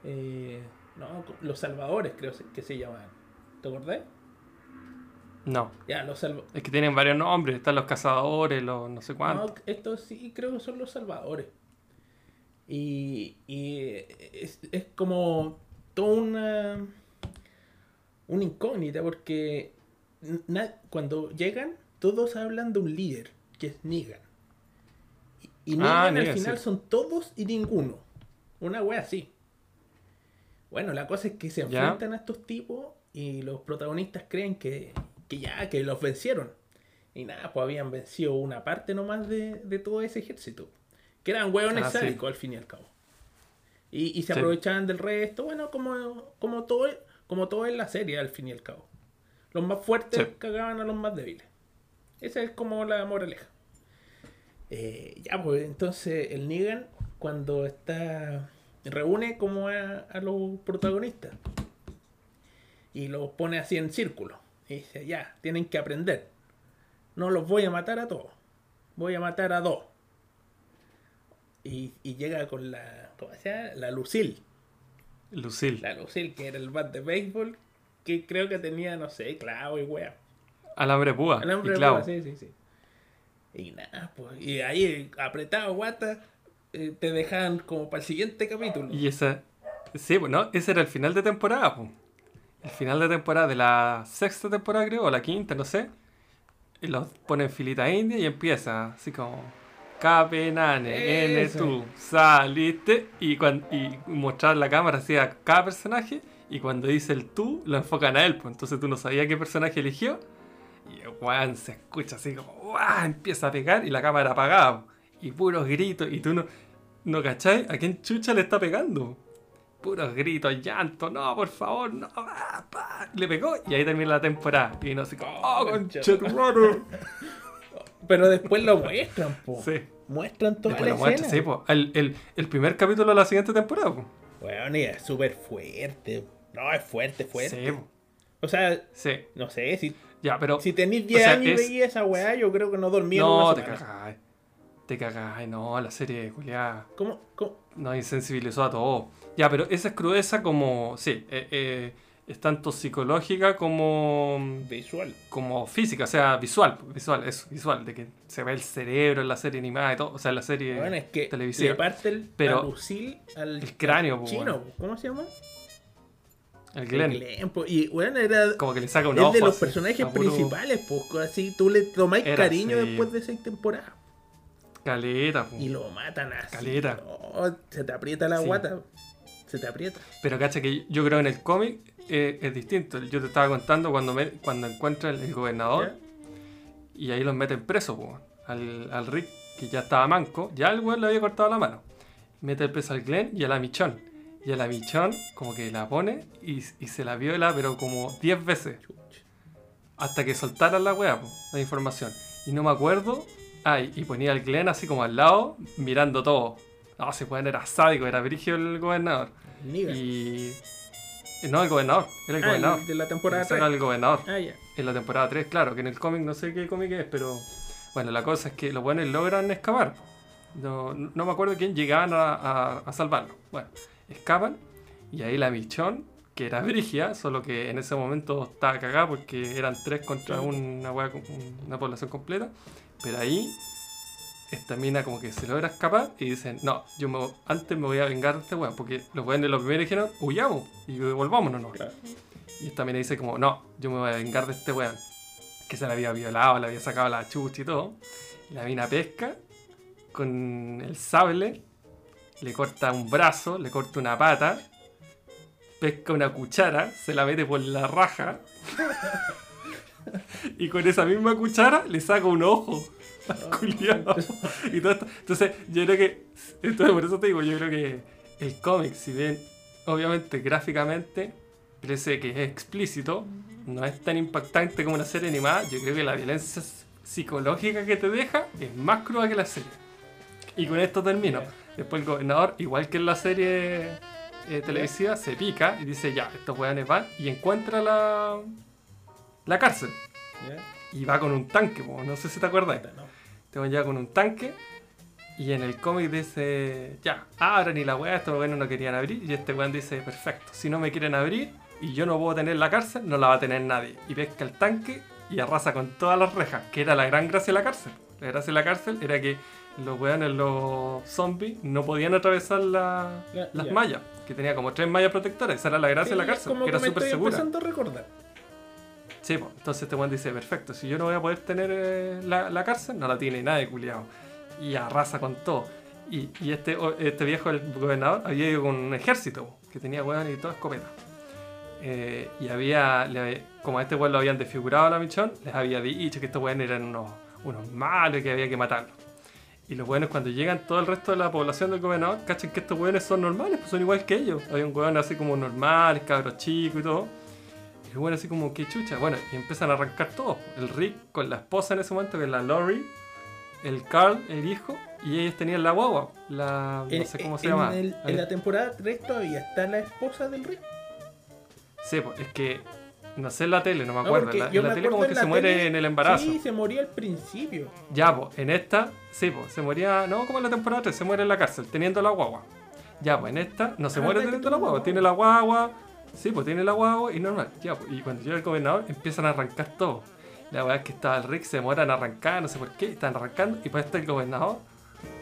eh, no, los salvadores creo que se llaman. ¿Te acordás? No, Ya, los salvadores. es que tienen varios nombres. Están los cazadores, los no sé cuántos. No, estos sí creo que son los salvadores. Y, y es, es como toda una, una incógnita porque cuando llegan todos hablan de un líder, que es Negan. Y, y Negan Ah, al final sí. son todos y ninguno. Una wea así. Bueno, la cosa es que se Ya. enfrentan a estos tipos y los protagonistas creen que, que ya, que los vencieron. Y nada, pues habían vencido una parte nomás de, de todo ese ejército. Que eran hueones Ah, sí. sádicos al fin y al cabo. Y, y se Sí. aprovechaban del resto, bueno, como, como, todo, como todo en la serie al fin y al cabo. Los más fuertes cagaban a los más débiles. Esa es como la moraleja. Eh, ya, pues entonces el Negan cuando está... reúne como a, a los protagonistas. Y los pone así en círculo. Y dice, ya, tienen que aprender. No los voy a matar a todos. Voy a matar a dos. Y, y llega con la. ¿Cómo se llama? La Lucille. Lucille. La Lucille, que era el bat de béisbol. Que creo que tenía, no sé, clavo y wea. Alambre púa. Alambre y púa, sí, sí, sí. Y nada, pues. Y ahí, apretado, guata, eh, te dejan como para el siguiente capítulo. Y esa. Sí, pues no, ese era el final de temporada, pues. El final de temporada de la sexta temporada, creo, o la quinta, no sé. Y los pone en filita india y empieza así como. Cape, nane, N, tú, saliste. Y, cuando, y mostrar la cámara así a cada personaje. Y cuando dice el tú, lo enfocan a él, pues. Entonces tú no sabías qué personaje eligió. Y el weón se escucha así como, ¡guau! Empieza a pegar y la cámara apagada. Y puros gritos. Y tú no, no cachai a quién chucha le está pegando. Puros gritos, llanto, no, por favor, no. ah, pa. Le pegó y ahí termina la temporada. Y no sé como, ¡oh, concha conchetumare! Pero después lo muestran, po. Sí. Muestran toda Después la lo escena. sí, po. El, el, el primer capítulo de la siguiente temporada, po. Bueno, y es súper fuerte. No, es fuerte, fuerte. Sí, po. O sea, Sí. no sé, si, Ya, pero. si tenéis 10 sea, años y es- veías esa weá, yo creo que no dormía en no, una te cagáis. Te cagáis, no, la serie Juliá ¿Cómo, cómo? nos insensibilizó a todos. Ya, pero esa es crudeza como. Sí, eh, eh, es tanto psicológica como. Visual. como física, o sea, visual, visual, eso, visual, de que se ve el cerebro en la serie animada y todo, o sea, en la serie Bueno, es que televisiva. le parte el, Pero al el cráneo, al po, chino. bueno. ¿Cómo se llama? El Glenn. Glenn, po. Y bueno, era Como que le saca un es ojo. de los así, personajes principales, pues así tú le tomáis Era cariño después de seis temporadas. Caleta, po. Y lo matan así. Caleta. Oh, se te aprieta la Sí. guata. Se te aprieta. Pero cacha que yo creo en el cómic eh, es distinto. Yo te estaba contando cuando, me, cuando encuentra el, el gobernador y ahí los meten preso, po, al, al Rick, que ya estaba manco. Ya el weón le había cortado la mano. Mete el preso al Glenn y a la Michón. Y a la Michón como que la pone y, y se la viola, pero como 10 veces. Hasta que soltaran la weá, la información. Y no me acuerdo. Ay, y ponía al Glenn así como al lado, mirando todo. No, ese weón era sádico, era brigio el gobernador. Niga. Y. No, el gobernador, era el Ah, gobernador. el de la temporada Ese era 3. el gobernador. Ah, ya. En la temporada 3, claro, que en el cómic no sé qué cómic es, pero. Bueno, la cosa es que los buenos logran escapar. No, no me acuerdo quién llegaban a, a, a salvarlo. Bueno, escapan y ahí la Michón, que era Brigia, solo que en ese momento estaba cagada porque eran tres contra una, wea una población completa. Pero ahí esta mina como que se logra escapar y dicen, no, yo me- antes me voy a vengar de este weón, porque los weones lo primero dijeron, huyamos y volvámonos. ¿no? Claro. Y esta mina dice como, no, yo me voy a vengar de este weón. Que se la había violado, le había sacado la chucha y todo. Y la mina pesca con el sable, le corta un brazo, le corta una pata, pesca una cuchara, se la mete por la raja. y con esa misma cuchara le saca un ojo. al culiao. y todo esto. Entonces, yo creo que. Entonces, por eso te digo, yo creo que el cómic, si bien, obviamente, gráficamente, parece que es explícito, no es tan impactante como una serie animada, yo creo que la violencia psicológica que te deja es más cruda que la serie. Y con esto termino. Después el gobernador, igual que en la serie eh, televisiva, se pica y dice, ya, estos weones van y encuentra la, la cárcel. Y va con un tanque, po, no sé si te acuerdas. Te van ya con un tanque. Y en el cómic dice, ya, abran y la weá, estos weones no querían abrir. Y este weón dice, perfecto, si no me quieren abrir y yo no puedo tener la cárcel, no la va a tener nadie. Y pesca el tanque y arrasa con todas las rejas, que era la gran gracia de la cárcel. La gracia de la cárcel era que los weones, los zombies, no podían atravesar la- las mallas, que tenía como tres mallas protectoras. Esa era la gracia de la cárcel, que era súper segura. empezando a recordar. Sí, pues, entonces este weón dice, perfecto, si yo no voy a poder tener eh, la, la cárcel, no la tiene nadie, culiado. Y arrasa con todo. Y, y este, este viejo, el gobernador, había ido con un ejército, que tenía weón y toda escopeta. Eh, y había, le como a este weón lo habían desfigurado a la michón, les había dicho que estos weones eran unos, unos malos y que había que matarlos. Y los weones cuando llegan todo el resto de la población del gobernador, cachan que estos weones son normales, pues son igual que ellos. Había un weón así como normal, cabros chicos y todo. Y bueno, así como que chucha. Bueno, y empiezan a arrancar todos. El Rick con la esposa en ese momento, que es la Lori. El Carl, el hijo. Y ellos tenían la guagua. La. No En- sé cómo se en llama. el- en la temporada 3 todavía está la esposa del rey. Sí, pues, es que. No sé en la tele, no me acuerdo. la, yo en la me tele acuerdo como en que la se muere en el embarazo. Sí, se murió al principio. Ya, pues, en esta, sí, pues, se moría, no como en la temporada 3, se muere en la cárcel, teniendo la guagua. Ya, pues, en esta, no se Ah, muere ¿verdad que teniendo la guagua, tiene la guagua, sí, pues, tiene la guagua y normal. Ya, pues, y cuando llega el gobernador, empiezan a arrancar todo. La verdad es que estaba el Rick, se demoran a arrancar, no sé por qué, están arrancando, y pues está el gobernador,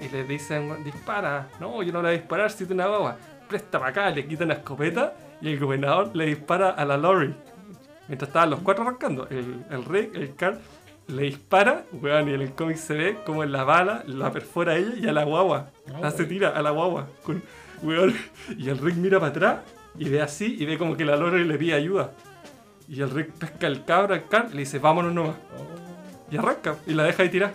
y le dicen, dispara. No, yo no le voy a disparar si tiene una guagua. Presta para acá, le quitan la escopeta, y el gobernador le dispara a la Lori. Mientras estaban los cuatro arrancando, el, el Rick, el Carl, le dispara, weón, y en el cómic se ve como en la bala la perfora a ella y a la guagua. Se wey. tira a la guagua. Con, weón, y el Rick mira para atrás y ve así y ve como que la Lori le pide ayuda. Y el Rick pesca el cabro al Carl y le dice, vámonos nomás. Oh, Y arranca y la deja ahí tirar.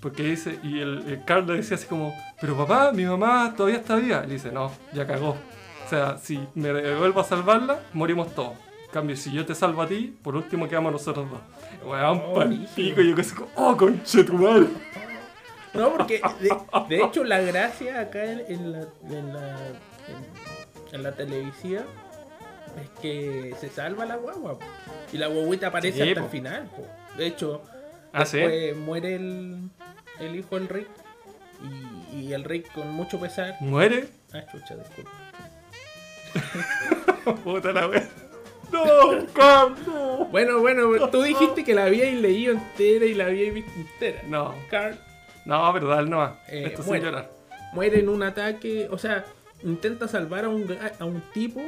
Porque dice, y el, el Carl le decía así como, pero papá, mi mamá todavía está viva. Y le dice, no, ya cagó. O sea, si me vuelvo a salvarla, morimos todos. Cambio, si yo te salvo a ti, por último quedamos nosotros dos. Weón, Oh, pico, yo casi como, oh, conche tu madre. No, porque de, de hecho la gracia acá en, en la, en, la, en, en la televisiva es que se salva la guagua. po. Y la guaguita aparece Sí, hasta po. el final. po. De hecho, Ah, sí. muere el, el hijo del Rick. Y, y el Rick con mucho pesar. ¿Muere? Ah, chucha, disculpa. Puta la wea. No, Carl, no. Bueno, bueno, tú dijiste que la habíais leído entera y la habíais visto entera. No, Carl no, pero dale nomás. Eh, Esto sin muere. llorar. muere en un ataque, o sea, intenta salvar a un, a un tipo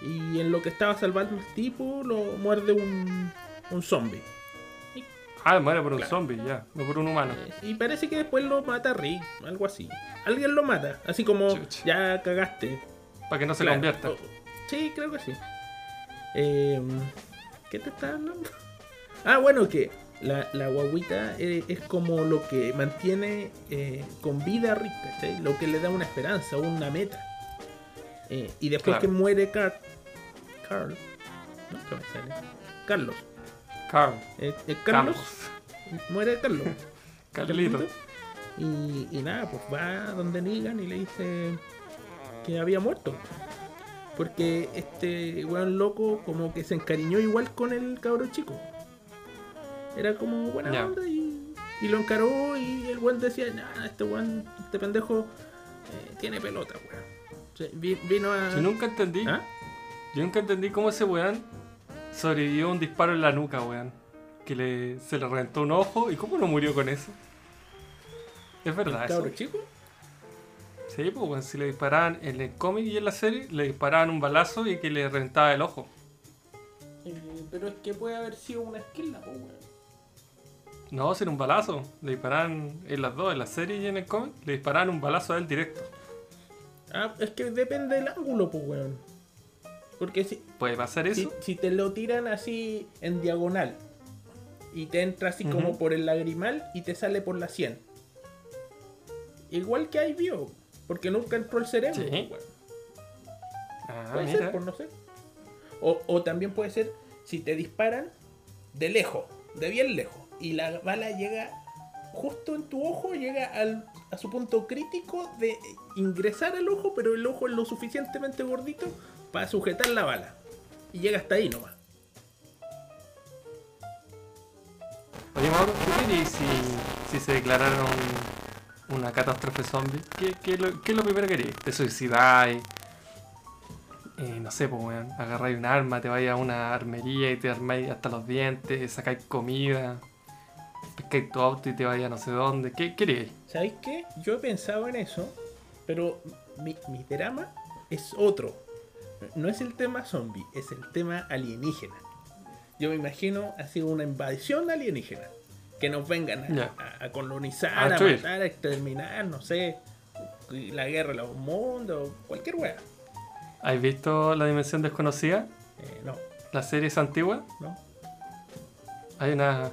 Y en lo que estaba salvando el tipo, lo muerde un, un zombie. Ah, muere por un zombie, ya, no por un humano. Eh, Y parece que después lo mata Rick, algo así. Alguien lo mata, así como Chucha. ya cagaste. Para que no se Claro. convierta. Oh, Sí, creo que sí. Eh, ¿Qué te estaba hablando? Ah, bueno, que la, la guaguita eh, es como lo que mantiene eh, con vida a Rick, ¿cachai? Lo que le da una esperanza, una meta. Eh, y después Claro. que muere Carl. Carl. No, ¿qué me sale? Carlos. Carl. Eh, Carlos. Muere Carlos. Carlito. Y, y nada, pues va donde Negan y le dice que había muerto. Porque este weón loco como que se encariñó igual con el cabro chico. Era como buena onda y, y lo encaró y el weón decía, nah, este weón, este pendejo eh, tiene pelota, weón. O sea, vi- vino a... Yo nunca entendí. ¿Ah? Yo nunca entendí cómo ese weón sobrevivió a un disparo en la nuca, weón. Que le, se le reventó un ojo y cómo no murió con eso. Es ¿El verdad eso. cabro chico? Sí, pues weón, si le disparaban en el cómic y en la serie, le disparaban un balazo y que le reventaba el ojo. Eh, pero es que puede haber sido una esquila, pues weón. No, si era un balazo. Le disparaban en las dos, en la serie y en el cómic, le disparaban un balazo a él directo. Ah, es que depende del ángulo, pues weón. Porque si, Puede pasar eso. si te lo tiran así en diagonal y te entra así como por el lagrimal y te sale por la 100. Igual que ahí vio, porque nunca entró el cerebro. Sí. pues. Ah, Puede mira. ser, por no sé. O, o también puede ser si te disparan de lejos, de bien lejos, y la bala llega justo en tu ojo, llega al, a su punto crítico de ingresar al ojo, pero el ojo es lo suficientemente gordito para sujetar la bala. Y llega hasta ahí nomás. Oye, Mauro, ¿qué si, si se declarara un- una catástrofe zombie? ¿Qué, qué, lo, es lo primero que querías? ¿Te suicidáis? Eh, no sé, pues, weón. Agarráis un arma, te vais a una armería y te armáis hasta los dientes, sacáis comida, pescáis tu auto y te vais a no sé dónde. ¿Qué queríais? ¿Sabéis qué? Yo he pensado en eso, pero mi, mi drama es otro. No es el tema zombie, es el tema alienígena. Yo me imagino así una invasión alienígena. Que nos vengan a, Ya. a- a colonizar, A matar, a exterminar, no sé. La guerra de los mundos, cualquier wea. ¿Has visto La Dimensión Desconocida? Eh, no, La serie es antigua. no. Hay una.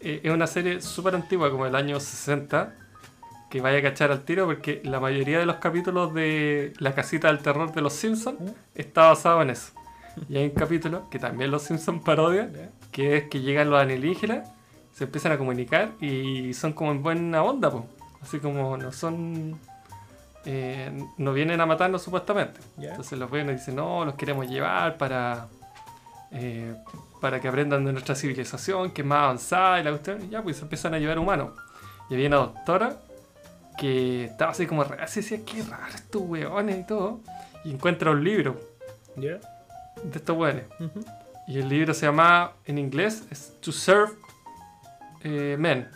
eh, es una serie súper antigua, como del año 60, que vaya a cachar al tiro, porque la mayoría de los capítulos de La Casita del Terror de los Simpsons ¿Mm? está basado en eso. Y hay un capítulo que también los Simpsons parodian, que es que llegan los alienígenas, se empiezan a comunicar y son como en buena onda, po. Así como no son. eh, no vienen a matarnos supuestamente. Entonces los y dicen, no, los queremos llevar para. eh, para que aprendan de nuestra civilización, que es más avanzada y la cuestión. Ya, pues se empiezan a llevar humanos. Y había una doctora que estaba así como reacia y decía, qué raro estos weones y todo. Y encuentra un libro ¿Ya? de estos weones. Y el libro se llama, en inglés, es To Serve eh, Men.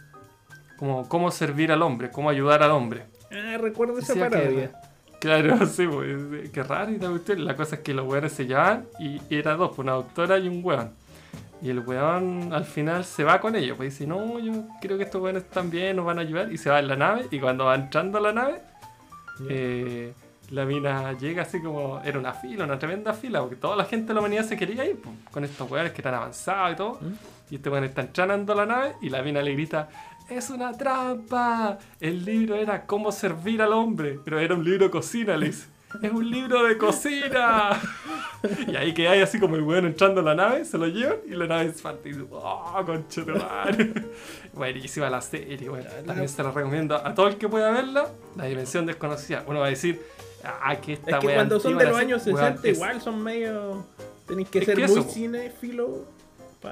Como cómo servir al hombre, cómo ayudar al hombre. Ah, recuerdo esa parodia. Claro, sí, pues, qué raro y la cuestión. La cosa es que los weones se llevan y era dos, pues, una doctora y un weón. Y el weón al final se va con ellos, pues dice, no, yo creo que estos weones están bien, nos van a ayudar. Y se va en la nave y cuando va entrando a la nave, eh, la mina llega así como, era una fila, una tremenda fila, porque toda la gente de la humanidad se quería ir, pues, con estos weones que eran avanzados y todo. ¿Mm? Y este weón está entrando a la nave y la mina le grita, ¡Es una trampa! El libro era cómo servir al hombre, pero era un libro de cocina, le dice. ¡Es un libro de cocina! y ahí que hay así como el weón entrando a la nave, se lo llevan y la nave se parte y dice, ¡Oh, conchetumare! Buenísima la serie, weón. También se la recomiendo a todo el que pueda verla. La dimensión desconocida. Uno va a decir, ¡Ah, que esta Es que cuando son de los años weón, 60 es- igual son medio... Tenéis que Es ser que muy cinéfilo.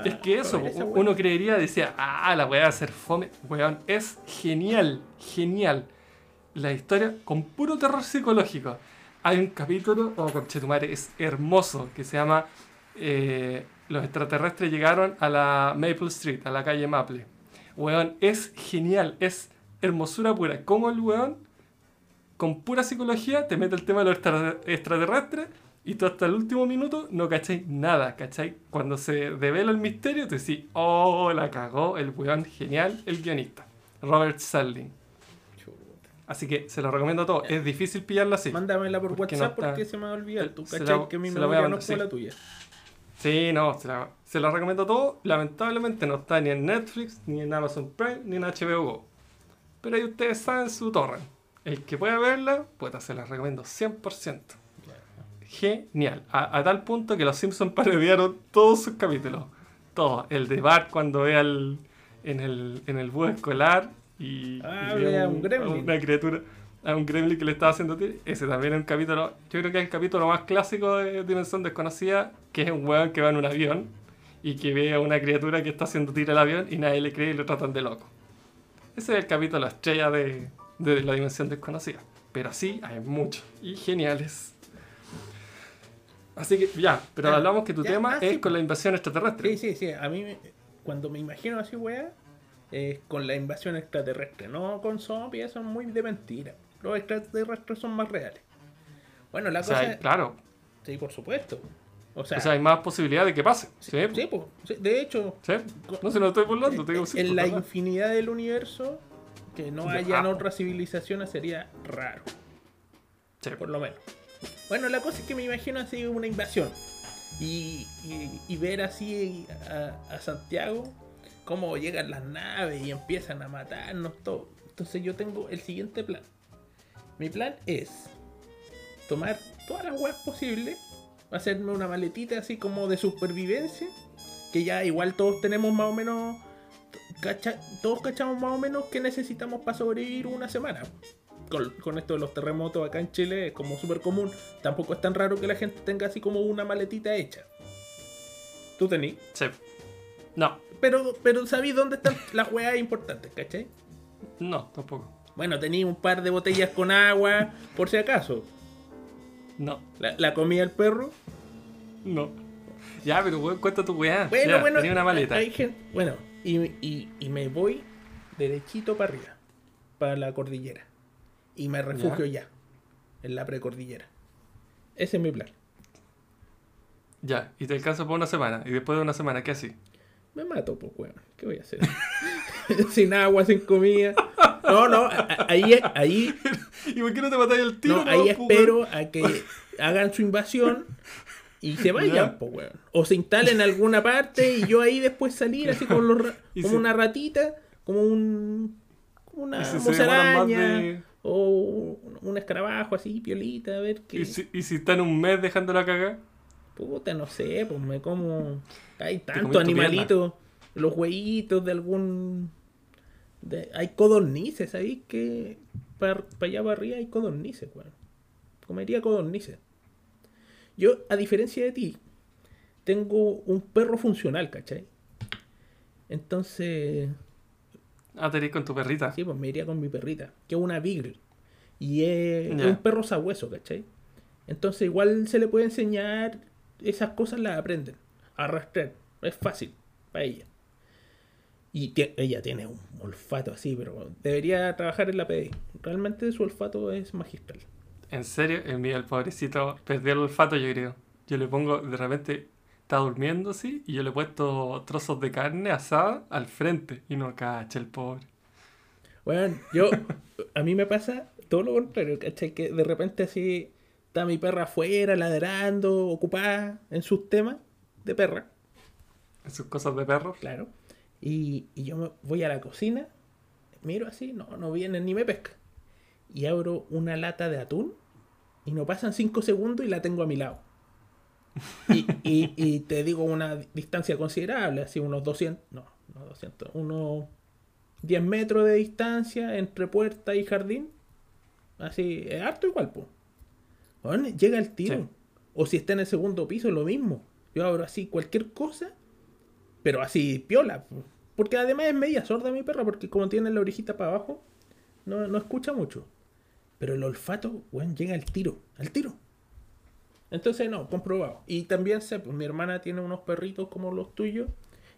Es que eso, uno creería, decía, ah, la weá va a ser fome. Weón, es genial, genial. La historia con puro terror psicológico. Hay un capítulo, oh, conchetumare, es hermoso, que se llama eh, Los extraterrestres llegaron a la Maple Street, a la calle Maple. Weón, es genial, es hermosura pura. Como el weón, con pura psicología, te mete el tema de los extra- extraterrestres Y tú hasta el último minuto no cacháis nada, ¿cachai? Cuando se devela el misterio, te decís, oh, la cagó el weón genial, el guionista, Robert. Chuta. Así que se lo recomiendo a todos. Es difícil pillarla así. Mándamela por Porque WhatsApp no está- porque se me va a olvidar. Tú cachai la- que mi memoria no como sí. la tuya. Sí, no, se la, se la recomiendo a todos. Lamentablemente no está ni en Netflix, ni en Amazon Prime, ni en HBO Go. Pero ahí ustedes saben su torrent. El que pueda verla, pues se la recomiendo 100%. Genial. A, a tal punto que los Simpsons parodiaron todos sus capítulos. Todos. El de Bart cuando ve al, en, el, en el búho escolar y, Ah, y a un gremlin. a una criatura, a un gremlin que le estaba haciendo tiro. Ese también es un capítulo, yo creo que es el capítulo más clásico de Dimensión Desconocida, que es un weón que va en un avión y que ve a una criatura que está haciendo tiro al avión y nadie le cree y lo tratan de loco. Ese es el capítulo estrella de, de la Dimensión Desconocida. Pero sí, hay muchos y geniales. Así que ya, pero Ya, hablamos que tu ya, tema ah, es sí, con la invasión extraterrestre. Sí, sí, sí. A mí, cuando me imagino así, weá, es con la invasión extraterrestre. No con zombies, son muy de mentira. Los extraterrestres son más reales. Bueno, la o sea, cosa. hay- claro. Sí, por supuesto. O sea, o sea, hay más posibilidad de que pase. Sí, sí, po, sí, de hecho. No se lo estoy burlando, te digo en la infinidad del universo, que no Ya. hayan otras civilizaciones sería raro. Sí. por lo menos. Bueno, la cosa es que me imagino así una invasión. Y, y- y ver así a, a Santiago cómo llegan las naves y empiezan a matarnos todo. Entonces yo tengo el siguiente plan. Mi plan es tomar todas las weas posibles, hacerme una maletita así como de supervivencia, que ya igual todos tenemos más o menos, cacha- todos cachamos más o menos que necesitamos para sobrevivir una semana con, con esto de los terremotos acá en Chile es como súper común. Tampoco es tan raro que la gente tenga así como una maletita hecha. Tú tenés. Sí. No, Pero, pero sabéis dónde están las weas importantes, ¿cachai? no, tampoco. Bueno, tenéis un par de botellas con agua, por si acaso. No, La, la comida del perro. no. Ya, pero weón, cuenta tu weá. Bueno, Ya, bueno. Tenía una maleta. hay gen- bueno, y, y- y me voy derechito para arriba, para la cordillera. Y me refugio ya, en la precordillera. Ese es mi plan. Ya, y te alcanza por una semana. Y después de una semana, ¿qué así? Me mato, pues, weón. ¿Qué voy a hacer? sin agua, sin comida. No, no, ahí, ahí, ¿Y por qué no te matáis el tiro? no, ahí no, pues, espero a que hagan su invasión y se vayan, Ya. pues, weón. O se instalen en alguna parte y yo ahí después salir así como, los ra- como una ratita, como un. como una ¿Y si se demoran más musaraña de- o un, escarabajo así, piolita, a ver qué. ¿Y si, y si están un mes dejando la caga? Puta, no sé, pues me como. Hay tu animalitos. Los hueyitos de algún. de- Hay codornices ahí que. Para allá para arriba hay codornices, weón. Comería codornices. Yo, a diferencia de ti, tengo un perro funcional, ¿cachai? Entonces. Ah, te irías con tu perrita. Sí, pues me iría con mi perrita, que es una Beagle. Y es, un perro sabueso, ¿cachai? Entonces igual se le puede enseñar, esas cosas las aprenden. Arrastrar, es fácil para ella. Y ella tiene un olfato así, pero debería trabajar en la PDI. Realmente su olfato es magistral. En serio, el mío, el pobrecito, perdió el olfato, yo creo. Yo le pongo, de repente, está durmiendo así, y yo le he puesto trozos de carne asada al frente, y no cacha el pobre. Bueno, yo, a mí me pasa todo lo contrario, ¿cachai? Que de repente así está mi perra afuera, ladrando, ocupada en sus temas de perra. En sus cosas de perro. Claro. Y, y yo me voy a la cocina, miro así, no, no viene ni me pesca. Y abro una lata de atún y no pasan 5 segundos y la tengo a mi lado. Y, y- y te digo una distancia considerable, así unos 200, no, no 200, unos 10 metros de distancia entre puerta y jardín. Así, es harto igual, pues. llega el tiro. Sí. O si está en el segundo piso, lo mismo. Yo abro así cualquier cosa pero así, piola. po. Porque además es media sorda mi perra, porque como tiene la orejita para abajo, no, no escucha mucho. Pero el olfato, weón, llega al tiro, al tiro. Entonces, no, comprobado. Y también sé, pues mi hermana tiene unos perritos como los tuyos.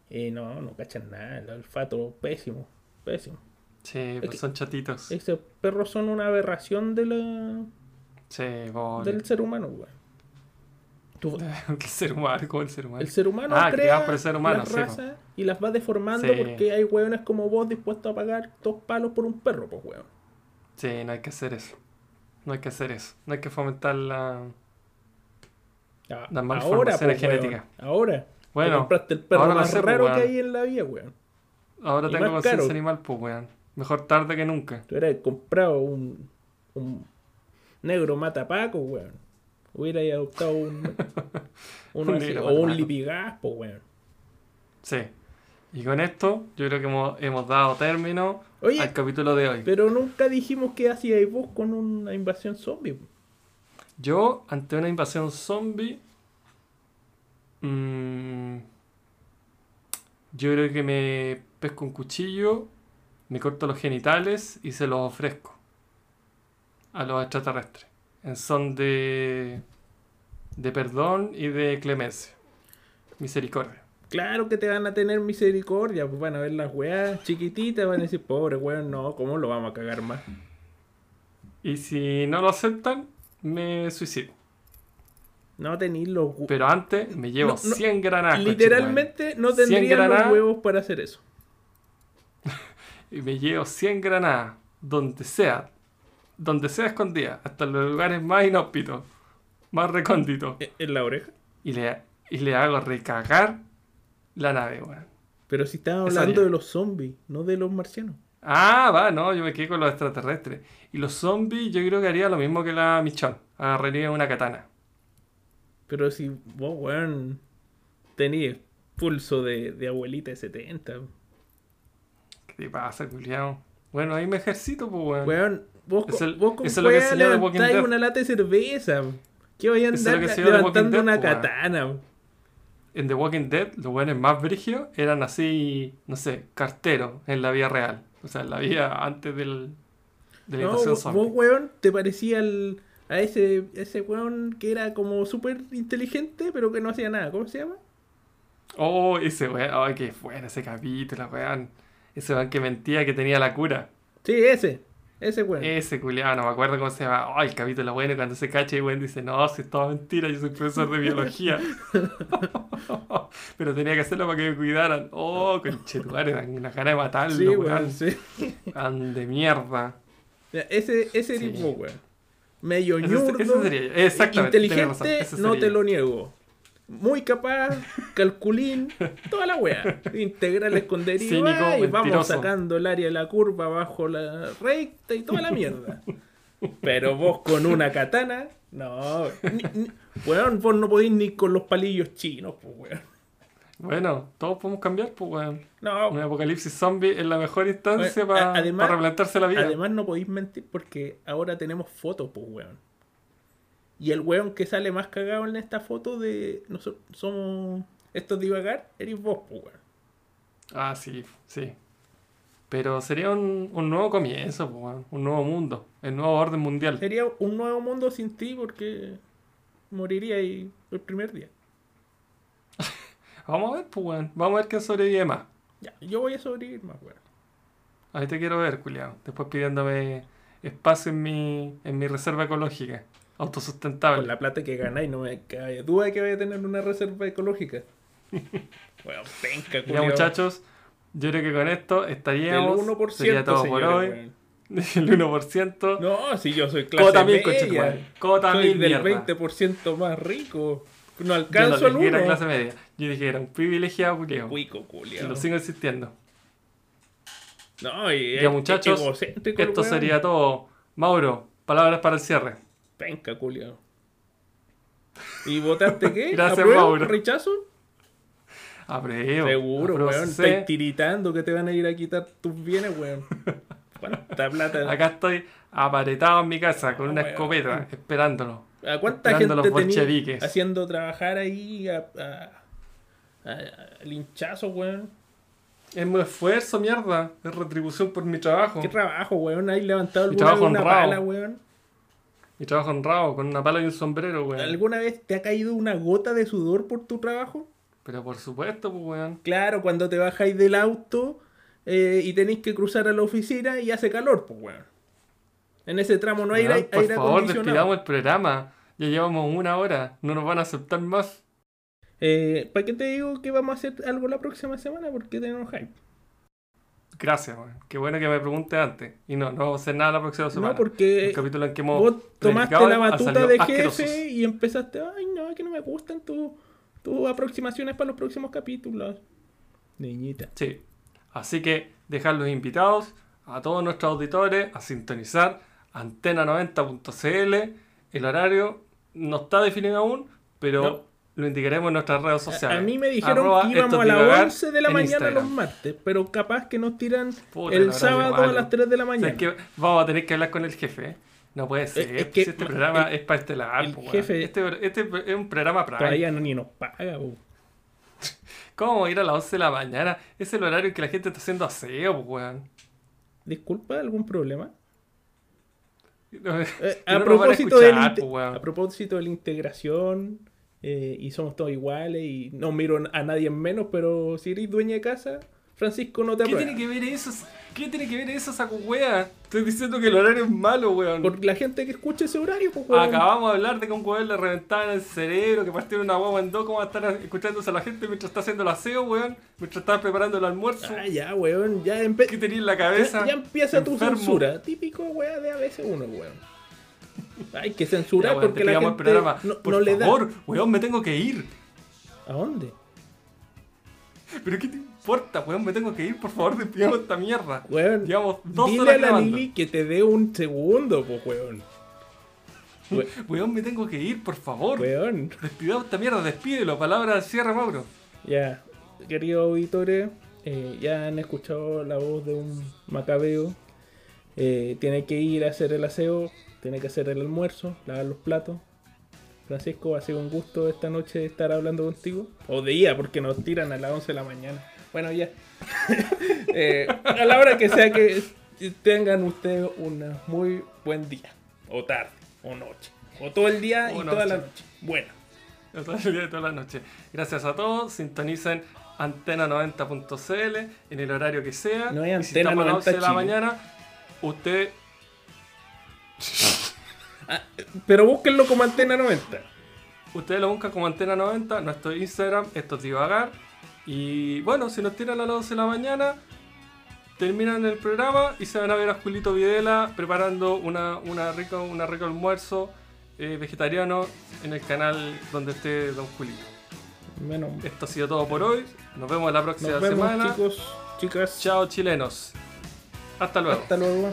Y no, no cachan nada. El olfato pésimo, pésimo. Sí, pues son chatitos. Esos perros son una aberración de la, Sí, del ser humano, weón. Tú- el ser humano, como el ser humano. el ser humano Ah, crea por el ser humano, las sí, po. razas y las va deformando Sí. porque hay hueones como vos dispuestos a pagar dos palos por un perro, pues hueón. Sí, no hay que hacer eso. No hay que hacer eso. No hay que fomentar la. Ya, Las malformaciones pues, weón, genéticas. Ahora. Bueno, compraste el perro ahora más sé, pues, raro weón. que hay en la vida, weón. ahora y tengo conciencia animal, pues, weón. Mejor tarde que nunca. Tú hubieras comprado un, un negro matapaco, weón. Hubieras adoptado un, Un así, negro o un matapaco. lipigas, pues, weón. Sí. Y con esto, yo creo que hemos, hemos dado término Oye, al capítulo de hoy. pero nunca dijimos qué hacíais vos con una invasión zombie. Yo, ante una invasión zombie, mm, yo creo que me pesco un cuchillo, me corto los genitales y se los ofrezco a los extraterrestres. En son de, de perdón y de clemencia. Misericordia. Claro que te van a tener misericordia, pues van a ver las weas chiquititas, van a decir, pobre weón, no, ¿cómo lo vamos a cagar más? Y si no lo aceptan, me suicido. No tenéis los hu- Pero antes me llevo No, no, 100 granadas. Literalmente no 100 tendrían los huevos para hacer eso. y me llevo 100 granadas donde sea, donde sea escondida, hasta los lugares más inhóspitos, más recónditos, ¿E- ¿En la oreja? y le, y le hago recagar la nave, weón. Pero si estaba hablando de los zombies, no de los marcianos. Ah, va, no, yo me quedé con los extraterrestres. Y los zombies, yo creo que haría lo mismo que la Michon. Agarraría una katana. Pero si vos, weón, tenías pulso de, de abuelita de 70. ¿Qué te pasa, culiao? Bueno, ahí me ejercito, pues, weón. Weón, vos, Es con- el- vos con eso es lo que una lata de cerveza. ¿Qué voy a andar levantando Dead, una po, katana? En The Walking Dead, los weones más brígidos eran así, no sé, carteros en la vida real. O sea, en la vida antes del, de la No, invasión vos, weón, te parecía al- a ese, ese weón que era como súper inteligente, pero que no hacía nada. ¿Cómo se llama? Oh, ese weón, ay, qué bueno ese capítulo, weón. Ese weón que mentía que tenía la cura. Sí, ese. Ese weón. Ese culiado, no me acuerdo cómo se llama. Ay, el capítulo bueno cuando se cacha y weón dice, no, si es toda mentira, yo soy profesor de biología. Pero tenía que hacerlo para que me cuidaran. Oh, conchetuare, dan una gana de matarlo, sí, weón. sí. De mierda. Ya, Ese, ese Sí. tipo, weón. Medio Ese- ñurdo. ese sería yo. Exactamente, Inteligente, razón, ese no sería te yo. lo niego. Muy capaz, calculín, toda la weá. Integrales con y vamos mentiroso. sacando el área de la curva bajo la recta y toda la mierda. Pero vos con una katana, no. Ni, ni- weón, vos no podéis ni con los palillos chinos, pues, weón. Bueno, todos podemos cambiar, pues, weón. No, Un apocalipsis zombie es la mejor instancia para además- replantarse la vida. Además no podéis mentir porque ahora tenemos fotos, pues, weón. Y el weón que sale más cagado en esta foto de nosotros somos estos divagar, eres vos, pues, weón. Ah, sí, sí. Pero sería un, un nuevo comienzo, pues, weón. un nuevo mundo, el nuevo orden mundial. Sería un nuevo mundo sin ti porque moriría ahí el primer día. Vamos a ver, pues, weón. Vamos a ver quién sobrevive más. Ya, yo voy a sobrevivir más, weón. Ahí te quiero ver, culiao. Después pidiéndome espacio en mi, en mi reserva ecológica, Con autosustentable. la plata que ganáis, no me cabe duda de que voy a tener una reserva ecológica. Weón, penca, Ya, muchachos, yo creo que con esto estaríamos. 1%, Sería todo por hoy. weón. El 1%. No, si yo soy clase Cota mil, media. conchetumare. Cota soy mil, del mierda. 20% más rico. No Yo no alcanzo que el era 1. clase media. Yo dije que era un privilegiado, culiao. Cuico, culiao. lo sigo insistiendo. No, y Ya, es- muchachos, es el Esto sería todo. Mauro, palabras para el cierre. Penca, culiao. ¿Y votaste qué? Gracias, ¿Apruebo? Mauro. ¿Rechazo? Apruebo. Seguro, apruebo, weón. sé. Estáis tiritando que te van a ir a quitar tus bienes, weón. ¿Cuánta plata? Acá estoy aparetado en mi casa con Ah, una weón. escopeta, esperándolo. ¿A cuánta esperando gente los haciendo trabajar ahí a, a, a- a linchazo, weón? Es mi esfuerzo, mierda. Es retribución por mi trabajo. ¿Qué trabajo, weón? ¿Has levantado Mi vez trabajo una honrado. pala, weón? Mi trabajo honrado, con una pala y un sombrero, weón. ¿Alguna vez te ha caído una gota de sudor por tu trabajo? Pero por supuesto, pues, weón. Claro, cuando te bajáis del auto eh, y tenéis que cruzar a la oficina y hace calor, pues, weón. En ese tramo no hay Weón, aire, por aire favor, despidamos el programa. Ya llevamos una hora, no nos van a aceptar más. Eh, ¿Para qué te digo que vamos a hacer algo la próxima semana? Porque tenemos hype. Gracias, weón. Qué bueno que me pregunte antes. Y no, no vamos a hacer nada la próxima semana. No, porque El capítulo en que hemos vos tomaste la batuta de asquerosos. jefe y empezaste, ay no, es que no me gustan tus tus aproximaciones para los próximos capítulos. Niñita. Sí. Así que dejar los invitados a todos nuestros auditores a sintonizar antena90.cl. El horario no está definido aún, pero No. Lo indicaremos en nuestras redes sociales. a mí me dijeron Arroba que íbamos a las Divagar 11 de la mañana Instagram. los martes, pero capaz que nos tiran Puta, el sábado a las 3 de la O sea, mañana. es que vamos a tener que hablar con el jefe. ¿eh? No puede ser. es que si este programa el- es para este lado. el po, jefe- Este, este es un programa prime. Todavía no, ni nos paga, po. ¿Cómo ir a las 11 de la mañana? Es el horario en que la gente está haciendo aseo, pues, weón. Disculpa, ¿algún problema? No, Eh, a, no propósito escuchar, pues, a propósito de la integración, eh, y somos todos iguales, y no miro a nadie en menos, pero si eres dueña de casa, Francisco no te ¿Qué tiene que ver eso? ¿Qué tiene que ver eso, saco wea? Estoy diciendo que el horario es malo, weón. Por la gente que escucha ese horario, pues, weón. Acabamos de hablar de que un weón le reventaban el cerebro, que partieron una guagua en dos, ¿cómo va a estar escuchándose a la gente mientras está haciendo el aseo, weón? Mientras está preparando el almuerzo. Ah, ya, weón, ya, empe- ¿Qué tenía en la cabeza? ya, ya empieza tu Enfermo. censura. Típico, weón, de a veces uno, weón. Hay que Ya, censurar porque la gente programa. no, Por no le da. favor, weón, me tengo que ir. ¿A dónde? ¿Pero qué te importa, weón? Me tengo que ir, por favor, despidamos esta mierda. Weón, Llevamos dos dile horas a la. Lili que te dé un segundo, pues, weón. We- Weón, me tengo que ir, por favor. Weón. Despidamos esta mierda, despídelo. Palabra al cierre, Mauro. Ya, queridos auditores, eh, ya han escuchado la voz de un macabeo. Eh, tiene que ir a hacer el aseo, tiene que hacer el almuerzo, lavar los platos. Francisco, ha sido un gusto esta noche estar hablando contigo. O día, porque nos tiran a las 11 de la mañana. Bueno, ya. Eh, a la hora que sea que tengan ustedes un muy buen día. O tarde, o noche. O todo el día y O toda la noche. Bueno. Todo el día y toda la noche. Gracias a todos. Sintonicen antena90.cl en el horario que sea. No hay Y si Antena a las 90 11 de la mañana, usted. Pero búsquenlo como antena 90. Ustedes lo buscan como Antena 90, nuestro Instagram, esto es divagar. Y bueno, si nos tiran a las 11 de la mañana, terminan el programa y se van a ver a Julito Videla preparando una, una rica, una rico almuerzo eh, vegetariano en el canal donde esté Don Julito. Esto ha sido todo por hoy. Nos vemos la próxima nos vemos semana. chicos, chicas. Chao chilenos. Hasta luego. Hasta luego.